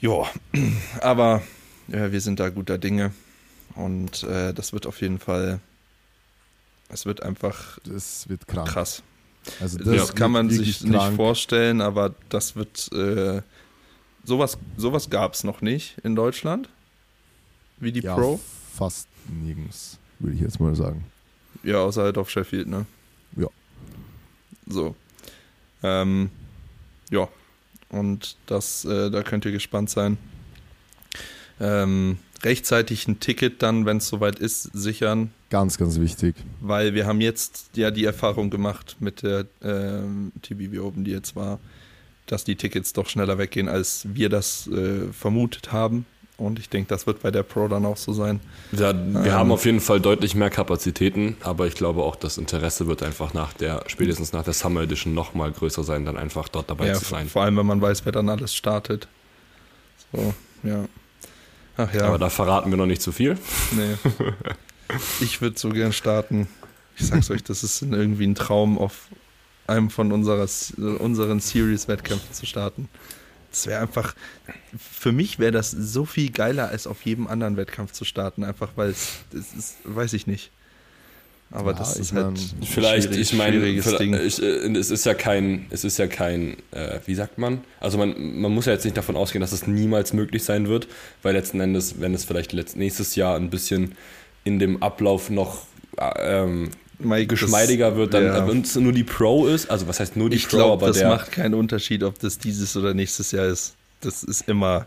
Ja, aber ja, wir sind da guter Dinge und äh, das wird auf jeden Fall. Es wird einfach. Das wird krank. krass. Also das, das kann man sich krank. nicht vorstellen, aber das wird. Äh, sowas sowas gab es noch nicht in Deutschland. Wie die ja, Pro. Fast nirgends, würde ich jetzt mal sagen. Ja, außer halt auf Sheffield, ne? Ja. So. Ähm, ja. Und das, äh, da könnt ihr gespannt sein. Ähm, rechtzeitig ein Ticket dann, wenn es soweit ist, sichern. Ganz, ganz wichtig. Weil wir haben jetzt ja die Erfahrung gemacht mit der ähm, TBV Open, die jetzt war, dass die Tickets doch schneller weggehen, als wir das äh, vermutet haben. Und ich denke, das wird bei der Pro dann auch so sein. Ja, wir ähm, haben auf jeden Fall deutlich mehr Kapazitäten, aber ich glaube auch, das Interesse wird einfach nach der, spätestens nach der Summer Edition nochmal größer sein, dann einfach dort dabei ja, zu sein. Vor allem, wenn man weiß, wer dann alles startet. So, ja. Ach ja. Aber da verraten wir noch nicht zu viel. Nee. Ich würde so gern starten. Ich sag's euch, das ist irgendwie ein Traum, auf einem von unserer, unseren Series-Wettkämpfen zu starten. Das wäre einfach, für mich wäre das so viel geiler, als auf jedem anderen Wettkampf zu starten, einfach weil es, das ist, weiß ich nicht. Aber ja, das ist halt vielleicht, ich meine, äh, es ist ja kein, es ist ja kein, äh, wie sagt man? Also man, man muss ja jetzt nicht davon ausgehen, dass es niemals möglich sein wird, weil letzten Endes, wenn es vielleicht nächstes Jahr ein bisschen in dem Ablauf noch äh, ähm, Mike, geschmeidiger das, wird, dann ja. wenn es nur die Pro ist, also was heißt nur die ich Pro, glaub, aber das der, macht keinen Unterschied, ob das dieses oder nächstes Jahr ist. Das ist immer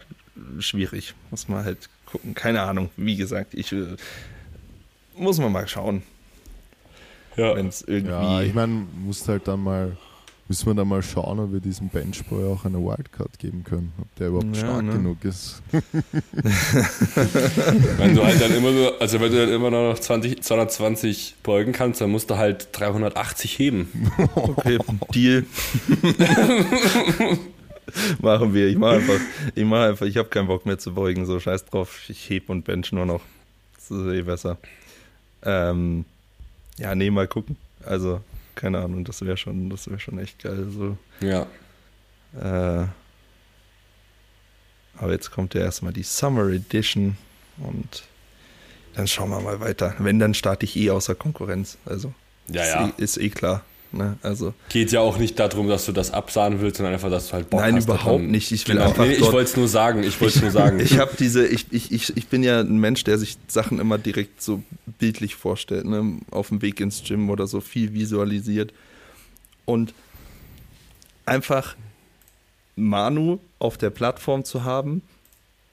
schwierig, muss man halt gucken. Keine Ahnung, wie gesagt, ich äh, muss man mal schauen. Ja, Wenn's irgendwie ja ich meine, muss halt dann mal Müssen wir dann mal schauen, ob wir diesem Benchboy auch eine Wildcard geben können, ob der überhaupt ja, stark ne? genug ist. wenn du halt dann immer nur, also wenn du dann immer noch 20, 220 beugen kannst, dann musst du halt 380 heben. Okay, Deal. Machen wir. Ich mache einfach, ich mache einfach, ich habe keinen Bock mehr zu beugen, so scheiß drauf. Ich heb und bench nur noch. Das ist eh besser. Ähm, ja, nee, mal gucken. Also, keine Ahnung, das wäre schon, das wäre schon echt geil. So. Ja. Äh, aber jetzt kommt ja erstmal die Summer Edition und dann schauen wir mal weiter. Wenn, dann starte ich eh außer Konkurrenz. Also ja, ist, ja. Eh, ist eh klar. Ne? Also, Geht ja auch nicht darum, dass du das absahen willst, sondern einfach, dass du halt Bock Nein, hast. Nein, überhaupt nicht. Ich will genau. einfach. Nee, ich wollte es nur sagen. Ich wollte nur sagen. ich habe diese, ich, ich, ich, ich bin ja ein Mensch, der sich Sachen immer direkt so bildlich vorstellt, ne? Auf dem Weg ins Gym oder so viel visualisiert. Und einfach Manu auf der Plattform zu haben,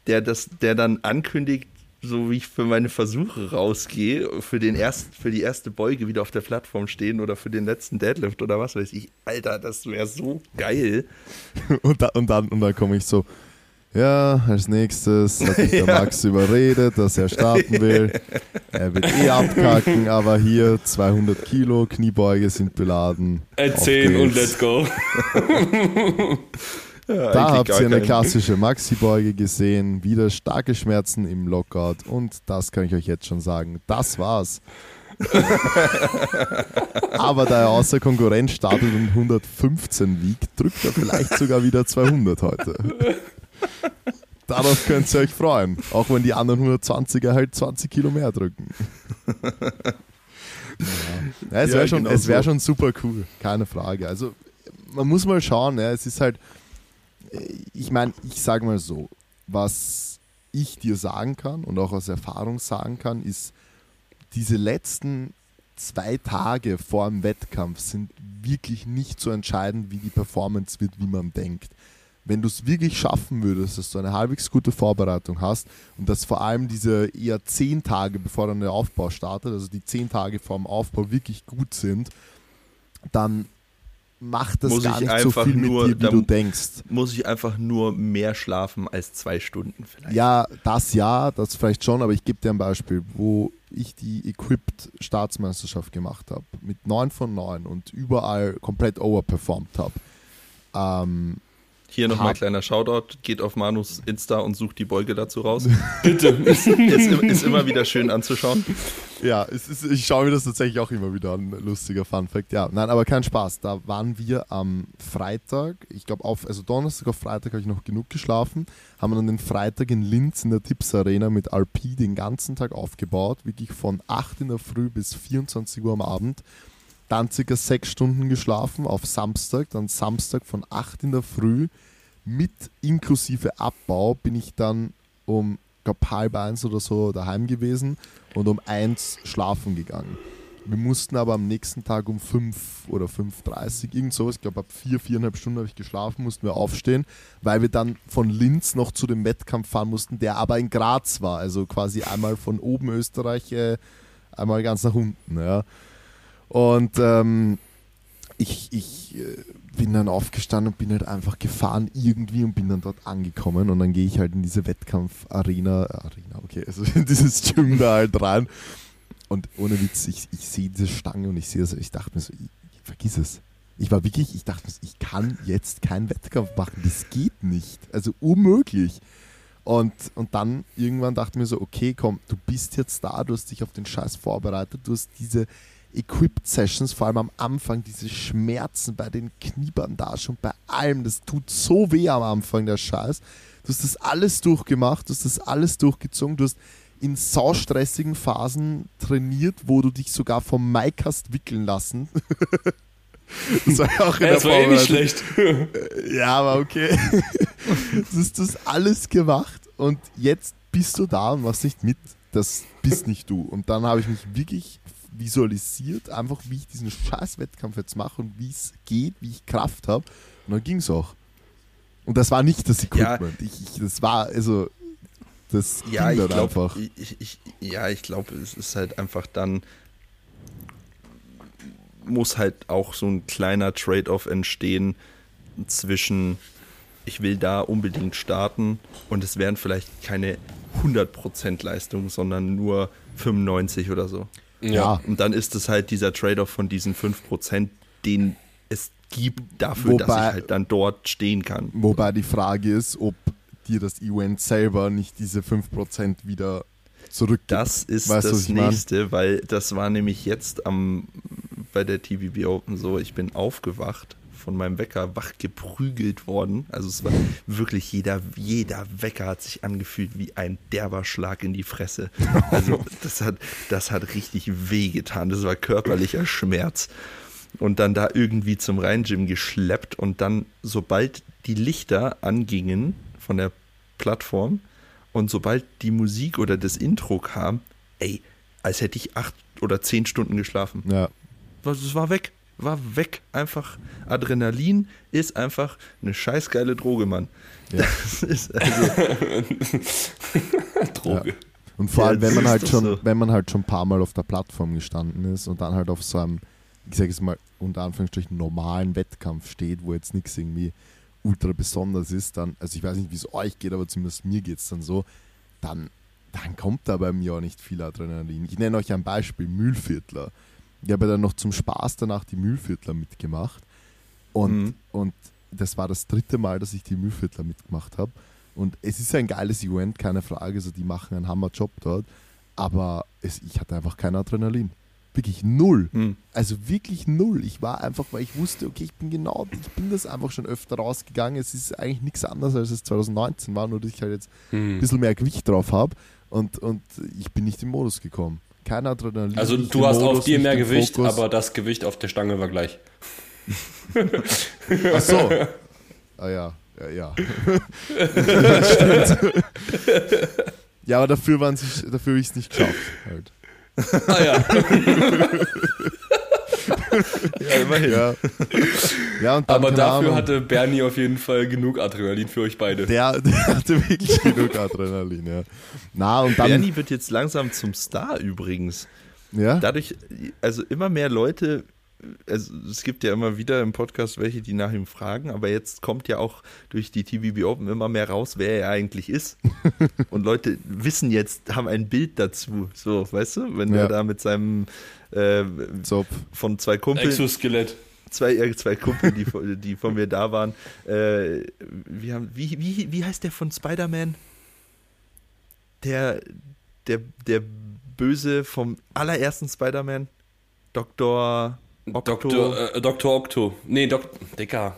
der das, der dann ankündigt, so wie ich für meine Versuche rausgehe, für, den erst, für die erste Beuge wieder auf der Plattform stehen oder für den letzten Deadlift oder was weiß ich. Alter, das wäre so geil. und, da, und dann, und dann komme ich so, ja, als nächstes hat mich der ja. Max überredet, dass er starten will. er wird eh abkacken, aber hier 200 Kilo, Kniebeuge sind beladen. Erzählen und let's go. Ja, da habt ihr eine klassische Maxi-Beuge gesehen, wieder starke Schmerzen im Lockout und das kann ich euch jetzt schon sagen, das war's. Aber da er außer Konkurrenz startet und 115 wiegt, drückt er vielleicht sogar wieder 200 heute. Darauf könnt ihr euch freuen, auch wenn die anderen 120er halt 20 Kilo mehr drücken. Ja. Ja, es wäre schon, genau wär so. schon super cool, keine Frage. Also man muss mal schauen, ja, es ist halt, ich meine, ich sage mal so, was ich dir sagen kann und auch aus Erfahrung sagen kann, ist, diese letzten zwei Tage vor dem Wettkampf sind wirklich nicht so entscheidend, wie die Performance wird, wie man denkt. Wenn du es wirklich schaffen würdest, dass du eine halbwegs gute Vorbereitung hast und dass vor allem diese eher zehn Tage, bevor dann der Aufbau startet, also die zehn Tage vor dem Aufbau wirklich gut sind, dann macht das muss gar nicht so viel nur, mit dir, wie du denkst. Muss ich einfach nur mehr schlafen als zwei Stunden vielleicht? Ja, das ja, das vielleicht schon, aber ich gebe dir ein Beispiel, wo ich die Equipped Staatsmeisterschaft gemacht habe, mit 9 von 9 und überall komplett overperformed habe. Ähm, Hier nochmal ein kleiner Shoutout. Geht auf Manus Insta und sucht die Beuge dazu raus. Bitte. ist, ist, immer wieder schön anzuschauen. Ja, es ist, ich schaue mir das tatsächlich auch immer wieder an. Lustiger Funfact. Ja, nein, aber kein Spaß. Da waren wir am Freitag, ich glaube auf, also Donnerstag auf Freitag habe ich noch genug geschlafen, haben dann den Freitag in Linz in der Tipps Arena mit RP den ganzen Tag aufgebaut. Wirklich von 8 in der Früh bis 24 Uhr am Abend circa sechs Stunden geschlafen auf Samstag, dann Samstag von 8 in der Früh mit inklusive Abbau bin ich dann um glaub, halb eins oder so daheim gewesen und um eins schlafen gegangen. Wir mussten aber am nächsten Tag um 5 oder 5.30 Uhr, irgend sowas, ich glaube ab 4, vier, 4,5 Stunden habe ich geschlafen, mussten wir aufstehen, weil wir dann von Linz noch zu dem Wettkampf fahren mussten, der aber in Graz war, also quasi einmal von oben Österreich, äh, einmal ganz nach unten. Ja. Und ähm, ich, ich äh, bin dann aufgestanden und bin halt einfach gefahren irgendwie und bin dann dort angekommen und dann gehe ich halt in diese Wettkampf-Arena, Arena, okay, also in dieses Gym da halt rein und ohne Witz, ich, ich sehe diese Stange und ich sehe das, ich dachte mir so, ich, vergiss es. Ich war wirklich, ich dachte mir, ich kann jetzt keinen Wettkampf machen, das geht nicht, also unmöglich. Und, und dann irgendwann dachte ich mir so, okay, komm, du bist jetzt da, du hast dich auf den Scheiß vorbereitet, du hast diese Equipped Sessions, vor allem am Anfang, diese Schmerzen bei den Kniebandagen und bei allem, das tut so weh am Anfang, der Scheiß. Du hast das alles durchgemacht, du hast das alles durchgezogen, du hast in saustressigen Phasen trainiert, wo du dich sogar vom Mike hast wickeln lassen. das war ja auch in ja, der das war eh nicht schlecht. ja, aber okay. du hast das alles gemacht und jetzt bist du da und machst nicht mit. Das bist nicht du. Und dann habe ich mich wirklich visualisiert, einfach wie ich diesen scheiß Wettkampf jetzt mache und wie es geht, wie ich Kraft habe. Und dann ging es auch. Und das war nicht das Equipment. Ja. Ich, ich, das war, also, das ja, ging dann glaub, einfach. Ich, ich, ja, ich glaube, es ist halt einfach dann, muss halt auch so ein kleiner Trade-off entstehen zwischen, ich will da unbedingt starten und es wären vielleicht keine 100% Leistung, sondern nur 95 oder so. Ja. Und dann ist es halt dieser Trade-off von diesen 5%, den es gibt dafür, wobei, dass ich halt dann dort stehen kann. Wobei die Frage ist, ob dir das Event selber nicht diese 5% wieder zurückgibt. Das ist weißt das nächste, mein? weil das war nämlich jetzt am, bei der TVB Open so, ich bin aufgewacht von meinem Wecker wach geprügelt worden. Also es war wirklich jeder, jeder Wecker hat sich angefühlt wie ein derber Schlag in die Fresse. Also das hat, das hat richtig wehgetan. Das war körperlicher Schmerz. Und dann da irgendwie zum Rhein-Gym geschleppt und dann, sobald die Lichter angingen von der Plattform und sobald die Musik oder das Intro kam, ey, als hätte ich acht oder zehn Stunden geschlafen. Ja. Es war weg war weg. Einfach Adrenalin ist einfach eine scheißgeile Droge, Mann. Ja. Das ist also Droge. Ja. Und vor allem, wenn man halt schon, so. wenn man halt schon ein paar Mal auf der Plattform gestanden ist und dann halt auf so einem, ich sage es mal, unter Anführungsstrichen normalen Wettkampf steht, wo jetzt nichts irgendwie ultra besonders ist, dann, also ich weiß nicht, wie es euch geht, aber zumindest mir geht es dann so, dann, dann kommt da bei mir auch nicht viel Adrenalin. Ich nenne euch ein Beispiel, Mühlviertler. Ich habe dann noch zum Spaß danach die Mühlviertler mitgemacht. Und, mhm. und das war das dritte Mal, dass ich die Mühlviertler mitgemacht habe. Und es ist ein geiles Event, keine Frage. Also die machen einen Hammerjob dort. Aber es, ich hatte einfach kein Adrenalin. Wirklich null. Mhm. Also wirklich null. Ich war einfach, weil ich wusste, okay, ich bin genau, ich bin das einfach schon öfter rausgegangen. Es ist eigentlich nichts anderes, als es 2019 war, nur dass ich halt jetzt mhm. ein bisschen mehr Gewicht drauf habe. Und, und ich bin nicht im Modus gekommen kein Adrenalin. Also du hast Modus, auf dir mehr Gewicht, Fokus. aber das Gewicht auf der Stange war gleich. Ach so. Ah ja, ja, ja. ja, aber dafür, waren sie, dafür habe ich es nicht geschafft. Halt. Ah ja. ja, immerhin. Ja. Ja, dann, Aber dafür Ahnung, hatte Bernie auf jeden Fall genug Adrenalin für euch beide. Der, der hatte wirklich genug Adrenalin, ja. Na, und dann, Bernie wird jetzt langsam zum Star übrigens. Ja. Dadurch, also immer mehr Leute also es gibt ja immer wieder im Podcast welche, die nach ihm fragen, aber jetzt kommt ja auch durch die TVB Open immer mehr raus, wer er eigentlich ist. Und Leute wissen jetzt, haben ein Bild dazu. So, weißt du, wenn ja. er da mit seinem äh, von zwei Kumpeln. Exoskelett. zwei, äh, zwei Kumpel, die, die von mir da waren. Äh, wir haben, wie, wie, wie heißt der von Spider-Man? Der, der, der Böse vom allerersten Spider-Man? Dr. Okto. Doktor, äh, Dr. Octo. Nee, Dok Dicker.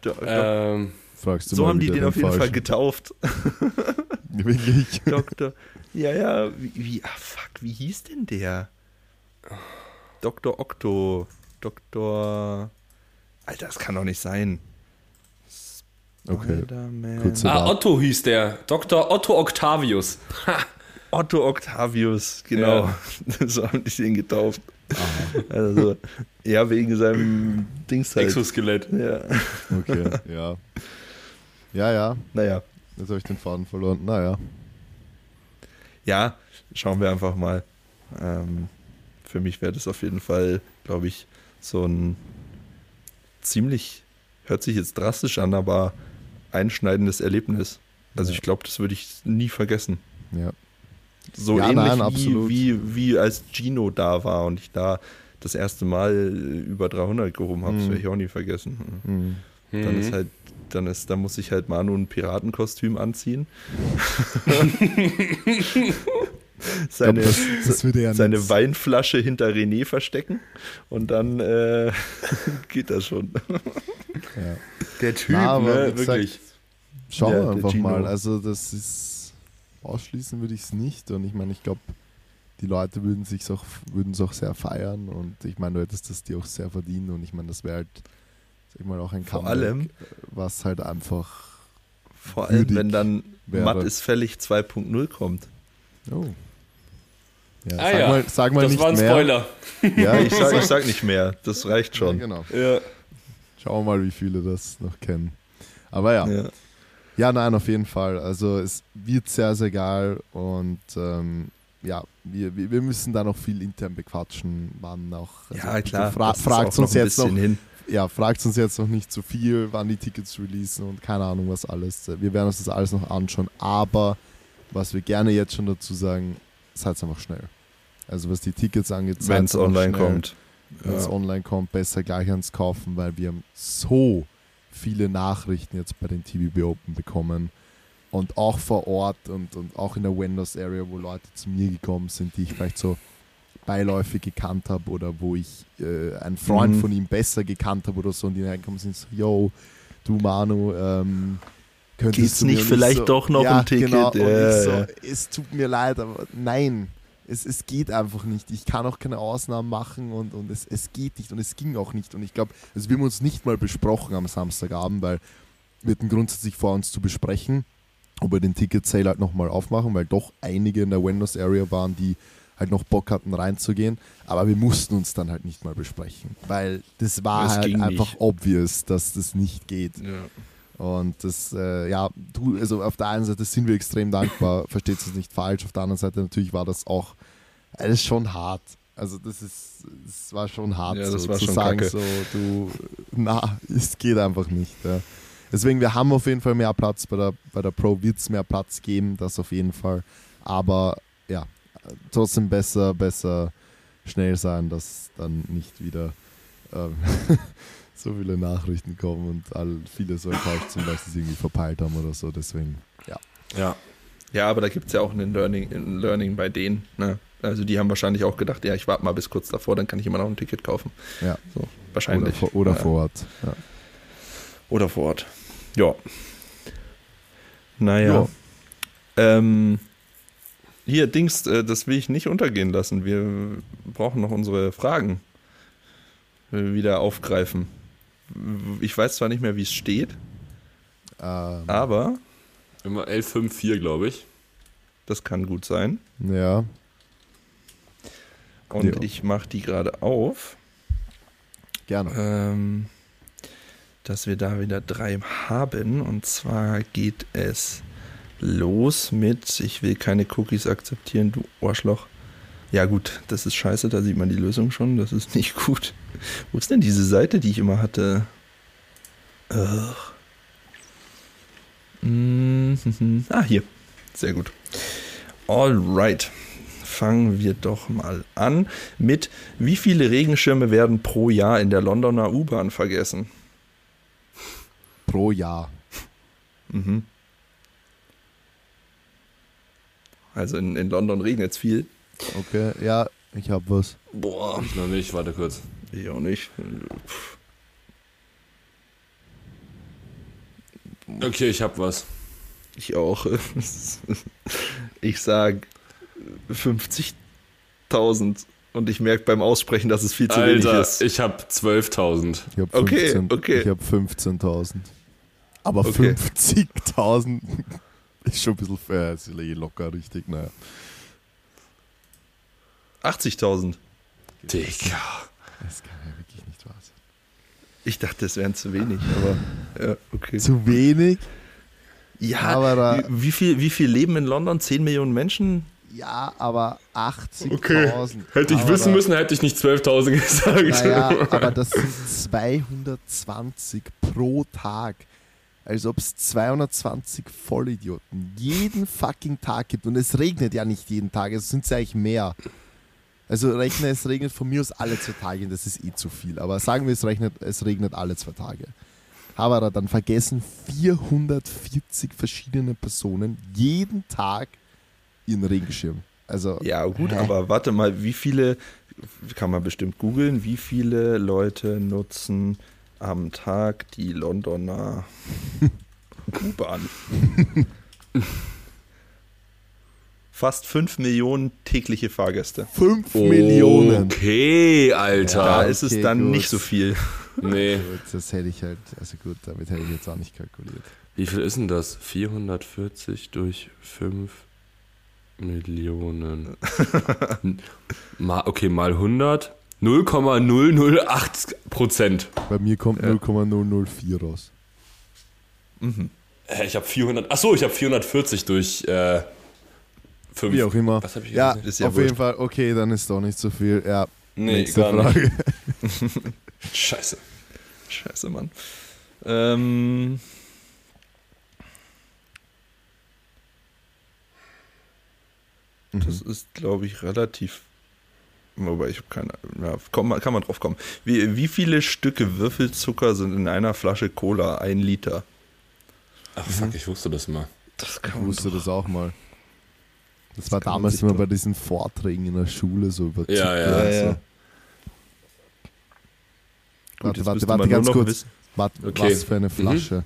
Do, ähm, Fragst du so haben die den auf jeden Fall getauft. Wirklich? Doktor. Ja, ja, wie, wie, ah, fuck, wie hieß denn der? Dr. Octo. Dr. Alter, das kann doch nicht sein. Okay. Ah, Otto hieß der. Dr. Otto Octavius. Otto Octavius, genau. Ja. so haben die den getauft. Aha. Also, ja, wegen seinem Dings halt. Exoskelett. Ja. Okay, ja. Ja, ja. Naja. Jetzt habe ich den Faden verloren. Naja. Ja, schauen wir einfach mal. Ähm, für mich wäre das auf jeden Fall, glaube ich, so ein ziemlich, hört sich jetzt drastisch an, aber einschneidendes Erlebnis. Also ja. ich glaube, das würde ich nie vergessen. Ja. So ja, ähnlich nein, wie, wie, wie als Gino da war und ich da das erste Mal über 300 gehoben habe, mhm. das werde ich auch nie vergessen. Mhm. Dann ist halt, dann ist, da muss ich halt Manu ein Piratenkostüm anziehen. seine, glaub, das, das ja seine Weinflasche hinter René verstecken und dann äh, geht das schon. Ja. Der Typ, Na, ne, wirklich. Gesagt, schauen wir einfach mal. Also das ist ausschließen würde ich es nicht und ich meine, ich glaube, die Leute würden sich auch würden es auch sehr feiern und ich meine, du hättest das dir auch sehr verdient und ich meine, das wäre halt sag mal auch ein Vor allem, was halt einfach vor allem, wenn dann wäre. Matt ist fällig 2.0 kommt. Oh. Ja, ah sag ja, mal, sag mal das war ein mehr. Spoiler. Ja, ich sag, ich sag nicht mehr. Das reicht schon. Ja, genau. Ja. Schauen wir mal, wie viele das noch kennen. Aber ja. ja. Ja, nein, auf jeden Fall. Also es wird sehr, sehr geil und ähm, ja, wir, wir müssen da noch viel intern bequatschen, wann auch. Also ja, klar. Fra fragt uns jetzt noch, hin. ja, fragt uns jetzt noch nicht zu so viel, wann die Tickets releasen und keine Ahnung, was alles. Wir werden uns das alles noch anschauen, aber was wir gerne jetzt schon dazu sagen, seid einfach schnell. Also was die Tickets angeht, wenn es online schnell. kommt. Wenn es ja. online kommt, besser gleich ans Kaufen, weil wir haben so viele Nachrichten jetzt bei den TVB Open bekommen und auch vor Ort und, und auch in der Windows Area, wo Leute zu mir gekommen sind, die ich vielleicht so beiläufig gekannt habe oder wo ich äh, einen Freund mhm. von ihm besser gekannt habe oder so und die reinkommen sind so, yo, du Manu, ähm, könntest du nicht vielleicht so, doch noch ja, ein Ticket? Genau, ja. so, es tut mir leid, aber nein, es, es geht einfach nicht. Ich kann auch keine Ausnahmen machen und, und es, es geht nicht und es ging auch nicht. Und ich glaube, also wir haben uns nicht mal besprochen am Samstagabend, weil wir hatten grundsätzlich vor uns zu besprechen, ob wir den Ticket Sale halt nochmal aufmachen, weil doch einige in der Windows Area waren, die halt noch Bock hatten reinzugehen. Aber wir mussten uns dann halt nicht mal besprechen, weil das war das halt einfach nicht. obvious, dass das nicht geht. Ja. Und das, äh, ja, du, also auf der einen Seite sind wir extrem dankbar, versteht es nicht falsch, auf der anderen Seite natürlich war das auch, das ist schon hart. Also das ist, das war schon hart, ja, so, war zu schon sagen, kacke. so, du, na, es geht einfach nicht. Ja. Deswegen, wir haben auf jeden Fall mehr Platz, bei der, bei der Pro wird es mehr Platz geben, das auf jeden Fall. Aber ja, trotzdem besser, besser schnell sein, dass dann nicht wieder ähm, so viele Nachrichten kommen und all, viele so enttäuscht sind, weil sie es irgendwie verpeilt haben oder so. Deswegen, ja. Ja, ja aber da gibt es ja auch ein Learning, ein Learning bei denen. Ne? Also die haben wahrscheinlich auch gedacht, ja, ich warte mal bis kurz davor, dann kann ich immer noch ein Ticket kaufen. Ja. So, wahrscheinlich. Oder, vor, oder ja. vor Ort. Ja. Oder vor Ort. Ja. Naja. Ja. Ähm, hier, Dings, äh, das will ich nicht untergehen lassen. Wir brauchen noch unsere Fragen äh, wieder aufgreifen. Ich weiß zwar nicht mehr, wie es steht, ähm. aber. Immer L54, glaube ich. Das kann gut sein. Ja. Und jo. ich mache die gerade auf. Gerne. Ähm, dass wir da wieder drei haben. Und zwar geht es los mit, ich will keine Cookies akzeptieren, du Arschloch. Ja gut, das ist scheiße, da sieht man die Lösung schon, das ist nicht gut. Wo ist denn diese Seite, die ich immer hatte? -hmm. Ah, hier. Sehr gut. Alright. fangen wir doch mal an mit, wie viele Regenschirme werden pro Jahr in der Londoner U-Bahn vergessen? Pro Jahr. Mhm. Also in, in London regnet es viel. Okay, ja, ich hab was. Boah, Ich noch nicht, warte kurz. ich auch nicht. Okay, ich hab was. Ich auch. Ich sag 50.000 und ich merke beim Aussprechen, dass es viel zu wenig Alter, ist. ich hab 12.000. Ich hab Okay, 15, okay. Ich hab 15.000. Aber Okay. 50.000 ist schon ein bisschen fair. Ist eh locker richtig, naja. 80.000. Digga. Das kann ja wirklich nicht wahr sein. Ich dachte, es wären zu wenig, aber ja, okay. Zu wenig? Ja, Aber da- wie, viel, wie viel leben in London? 10 Millionen Menschen? Ja, aber 80.000. Okay. Hätte ich Aber wissen da- müssen, hätte ich nicht 12.000 gesagt. Naja, aber das sind 220 pro Tag. Als ob es 220 Vollidioten jeden fucking Tag gibt. Und es regnet ja nicht jeden Tag, es sind ja eigentlich mehr. Also rechne, es regnet von mir aus alle zwei Tage, das ist eh zu viel. Aber sagen wir, es regnet, es regnet alle zwei Tage. Aber dann vergessen 440 verschiedene Personen jeden Tag ihren Regenschirm. Also Ja, gut, Hä? aber warte mal, wie viele, kann man bestimmt googeln, wie viele Leute nutzen am Tag die Londoner U-Bahn? Fast 5 Millionen tägliche Fahrgäste. 5 Millionen. Okay, Alter. Da ist es okay, dann gut. nicht so viel. Nee. Gut, das hätte ich halt, also gut, damit hätte ich jetzt auch nicht kalkuliert. Wie viel ist denn das? 440 durch 5 Millionen. mal, okay, mal 100. 0,008 Prozent. Bei mir kommt Ja. 0,004 raus. Mhm. Ich habe 400. Achso, ich habe 440 durch äh, 5. Wie auch immer. Was hab ich Ja? Ist ja auf wurscht. jeden Fall, okay, dann ist doch nicht so viel. Ja, Nee, nächste gar Frage. nicht. Scheiße. Scheiße, Mann. Ähm, das ist, glaube ich, relativ. Wobei ich habe keine. Ja, komm, mal- kann man drauf kommen. Wie, wie viele Stücke Würfelzucker sind in einer Flasche Cola? Ein Liter. Ach fuck, ich wusste das mal. Das Ich kann wusste das auch mal. Das war kann man damals immer bei diesen Vorträgen in der Schule so über Ja, Zucker ja. und Ja, ja. Gut, Warte, warte, warte ganz kurz. wissen. Warte, Okay. Was für eine Flasche?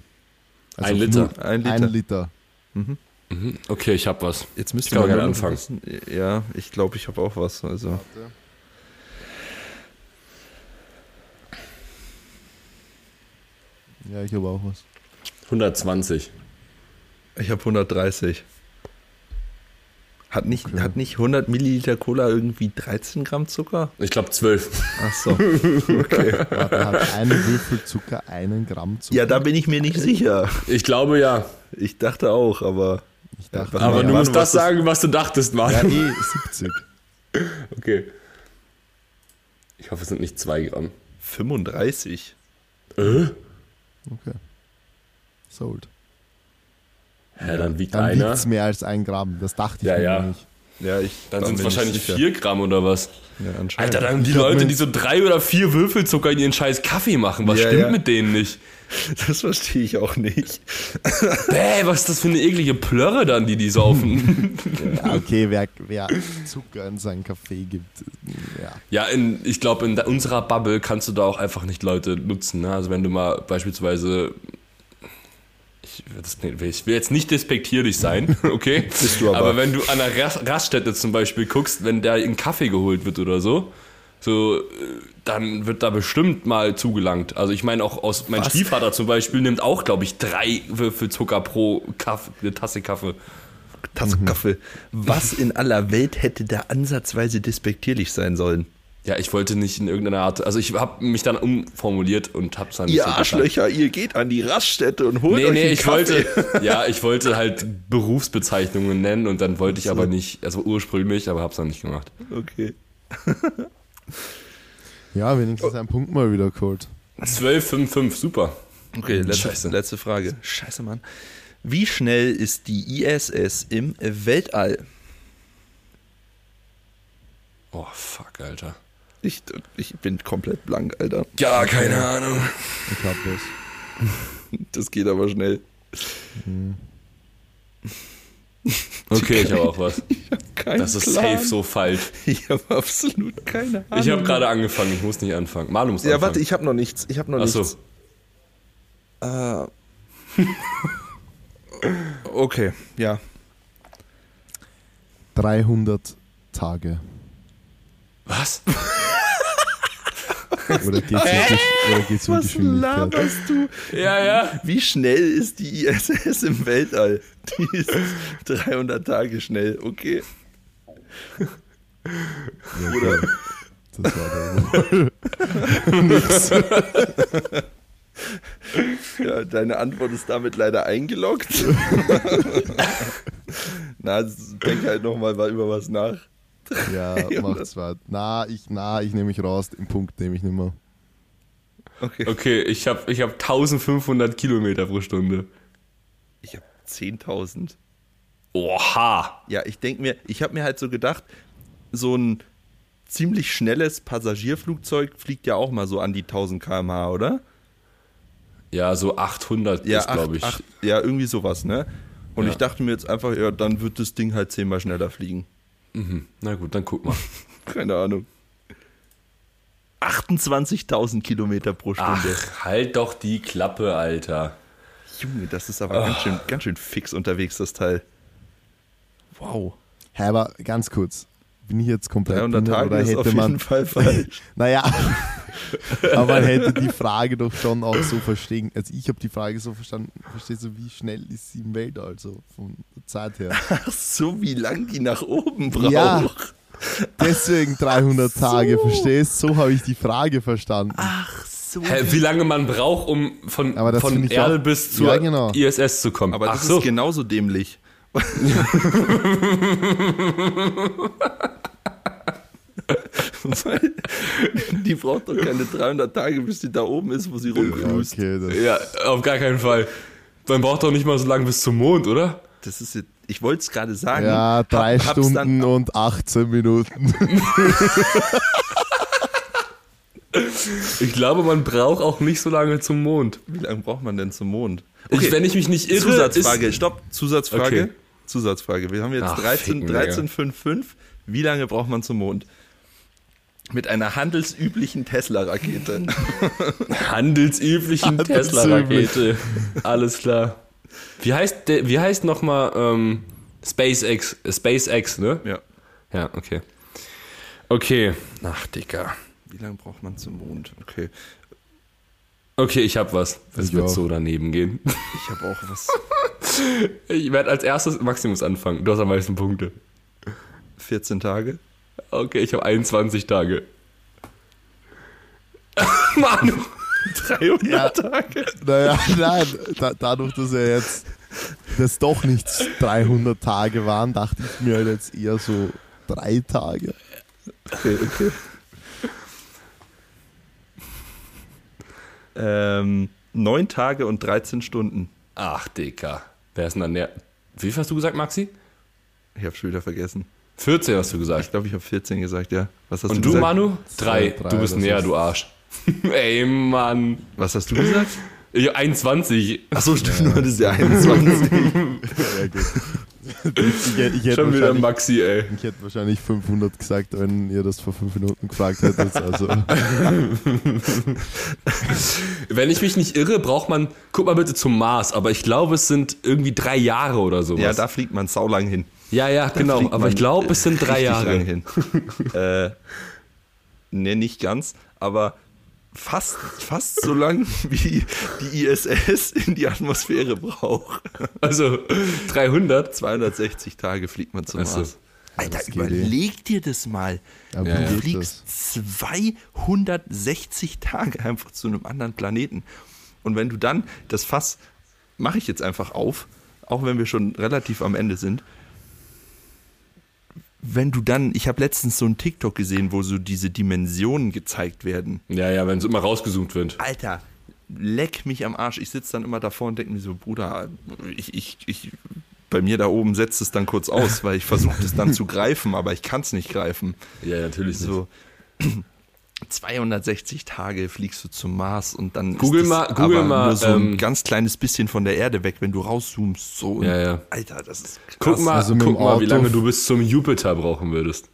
Also Ein Liter. nur Ein Liter. Ein Liter. Mhm. Mhm. Okay, ich habe was. Jetzt gerne nur noch anfangen. Wissen. Ja, ich glaube, ich habe auch was. Also. Ja, ich habe auch was. 120. Ich habe 130. Hat nicht, Okay. hat nicht 100 Milliliter Cola irgendwie 13 Gramm Zucker? Ich glaube 12. Ach so. Okay. Warte, hat ein Würfel Zucker einen Gramm Zucker? Ja, da bin ich mir nicht sicher. Ich glaube ja. Ich dachte auch, aber. Ich dachte, Aber du musst das sagen, was du dachtest, Mann. ja, eh 70. Okay. Ich hoffe, es sind nicht 2 Gramm. 35. Äh? Okay. Sold. Hä, dann wiegt Dann einer. wiegt es mehr als ein Gramm. Das dachte ich Ja, mir ja. nicht. Ja, ich. Dann sind es wahrscheinlich sicher. 4 Gramm oder was? Ja, anscheinend. Alter, dann die Ich Leute, die so drei oder vier Würfelzucker in ihren scheiß Kaffee machen. Was Ja, stimmt ja. mit denen nicht? Das verstehe ich auch nicht. Bäh, was ist das für eine eklige Plörre dann, die die saufen? Ja, okay, wer, wer Zucker in seinen Kaffee gibt, ja. ja, in, ich glaube, in unserer Bubble kannst du da auch einfach nicht Leute nutzen. Ne? Also wenn du mal beispielsweise... Ich, das, ich will jetzt nicht despektierlich sein, okay? Bist du aber. wenn du an einer Rast- Raststätte zum Beispiel guckst, wenn da ein Kaffee geholt wird oder so, so, äh, dann wird da bestimmt mal zugelangt. Also ich meine auch aus, mein Was? Stiefvater zum Beispiel nimmt auch, glaube ich, drei Würfel Zucker pro Kaff, eine Tasse Kaffee. Tasse Kaffee. Was in aller Welt hätte da ansatzweise despektierlich sein sollen? Ja, ich wollte nicht in irgendeiner Art, also ich habe mich dann umformuliert und hab's dann nicht Ihr so. Arschlöcher, ihr geht an die Raststätte und holt Nee, euch nee, einen ich Kaffee. wollte, ja, ich wollte halt Berufsbezeichnungen nennen und dann wollte ich aber nicht, also ursprünglich, aber hab's dann nicht gemacht. Okay. Ja, wenigstens ein Punkt mal wieder geholt. 12, 5, 5, super. Okay, letzte, Scheiße. letzte Frage. Scheiße, Mann. Wie schnell ist die ISS im Weltall? Oh, fuck, Alter. Ich, ich bin komplett blank, Alter. Ja, keine Ahnung. Ich hab das. Das geht aber schnell. Okay, ich habe auch was. Ich hab keinen Das ist Plan. safe so falsch. Ich habe absolut keine Ahnung. Ich habe gerade angefangen, ich muss nicht anfangen. Manu muss Ja, anfangen. warte, ich habe noch nichts. Ich habe noch Ach so. nichts. Äh. okay, ja. 300 Tage. Was? Oder geht's um, die- oder geht's um Was laberst du? Ja, ja. Wie schnell ist die ISS im Weltall? Die ist 300 Tage schnell, okay. Ja, okay. Das war der Ja, deine Antwort ist damit leider eingeloggt. Na, denk halt nochmal über was nach. Ja, macht's was. Na, ich, na, ich nehme mich raus. Den Punkt nehme ich nicht mehr. Okay. Okay, ich habe ich hab 1500 Kilometer pro Stunde. Ich habe 10.000. Oha. Ja, ich denke mir, ich habe mir halt so gedacht, so ein ziemlich schnelles Passagierflugzeug fliegt ja auch mal so an die 1000 km/h, oder? Ja, so 800 Ja, ist, glaube ich. acht- ja, irgendwie sowas, ne? Und Ja. ich dachte mir jetzt einfach, ja, dann wird das Ding halt zehnmal schneller fliegen. Mhm. Na gut, dann guck mal. Keine Ahnung. 28.000 Kilometer pro Stunde. Ach, halt doch die Klappe, Alter. Junge, das ist aber ganz, schön, ganz schön fix unterwegs, das Teil. Wow. Hä, aber ganz kurz. Bin ich jetzt komplett 300 behindert Tage oder ist auf hätte jeden man. Fall falsch. Naja, aber man hätte die Frage doch schon auch so verstehen. Also ich habe die Frage so verstanden, verstehst du, wie schnell ist sie im Weltall, also von der Zeit her. Ach so, wie lang die nach oben braucht. Ja. Deswegen 300 Ach so. Tage, verstehst So habe ich die Frage verstanden. Ach so. Hä, wie lange man braucht, um von, Aber das von Erde auch- bis zur Ja, genau. ISS zu kommen? Aber Ach das so. ist genauso dämlich. Die braucht doch keine 300 Tage, bis sie da oben ist, wo sie Ja, rumcruist. okay, Ja, auf gar keinen Fall. Man braucht doch nicht mal so lange bis zum Mond, oder? Das ist jetzt, ich wollte es gerade sagen. ja drei Hab- Stunden Dann, und 18 Minuten. Ich glaube, man braucht auch nicht so lange zum Mond. wie lange braucht man denn zum Mond? Ich, wenn ich mich nicht irre, Zusatzfrage, ist, stopp, Zusatzfrage. Okay. Zusatzfrage. Wir haben jetzt Ach, 13, ficken, 13,55. Wie lange braucht man zum Mond? Mit einer handelsüblichen Tesla-Rakete. handelsüblichen Handelsüblich. Tesla-Rakete. Alles klar. Wie heißt, der, wie heißt nochmal ähm, SpaceX? äh, SpaceX, ne? ja. Ja, okay. Okay. Ach, Dicker. Wie lange braucht man zum Mond? Okay. Okay, ich hab was. Das Ich wird auch. so daneben gehen. Ich habe auch was. Ich werde als erstes Maximus anfangen. Du hast am meisten Punkte. 14 Tage. Okay, ich habe 21 Tage. Manu. 300 Ja. Tage. Naja, nein, da, dadurch, dass er jetzt das doch nicht 300 Tage waren, dachte ich mir halt jetzt eher so drei Tage. Okay, okay. Ähm, 9 Tage und 13 Stunden. Ach, Dicker. Wer ist denn dann der? Wie viel hast du gesagt, Maxi? Ich habe schon wieder vergessen. 14 hast du Ich gesagt. glaube, ich habe 14 gesagt, ja. Was hast Und du du, gesagt? Manu? Drei. drei Du bist näher, du Arsch. Ey, Mann. Was hast du gesagt? Ich hab 21. Achso, stimmt, das ist ja 21. Ja, gut. Ich, hätte- ich, hätte Schon wieder wahrscheinlich, Maxi, ey. ich hätte wahrscheinlich 500 gesagt, wenn ihr das vor fünf Minuten gefragt hättet. Also, Wenn ich mich nicht irre, braucht man, guck mal bitte zum Mars, aber ich glaube, es sind irgendwie drei Jahre oder sowas. ja, da fliegt man saulang hin. Ja, ja, genau. fliegt Aber ich glaube, es sind drei Jahre. lang hin. äh, ne, nicht ganz, aber fast, fast so lang wie die ISS in die Atmosphäre braucht. Also 300. 260 Tage fliegt man zum. Mars. Alter, das überleg dir das mal. Ja. Du fliegst 260 Tage einfach zu einem anderen Planeten. Und wenn du dann das Fass, mache ich jetzt einfach auf, auch wenn wir schon relativ am Ende sind. Wenn du dann, ich habe letztens so einen TikTok gesehen, wo so diese Dimensionen gezeigt werden. Ja, ja, wenn es immer rausgezoomt wird. Alter, leck mich am Arsch. Ich sitze dann immer davor und denke mir so, Bruder, ich, ich, ich bei mir da oben setzt es dann kurz aus, weil ich versuche es dann zu greifen, aber ich kann es nicht greifen. Ja, natürlich So 260 Tage fliegst du zum Mars und dann Google ist mal- Google aber mal, nur so ein ähm, ganz kleines bisschen von der Erde weg, wenn du rauszoomst. So Ja, ja. Alter, das ist krass. Guck mal, Also mit guck dem mal, wie Auto- lange du bis zum Jupiter brauchen würdest.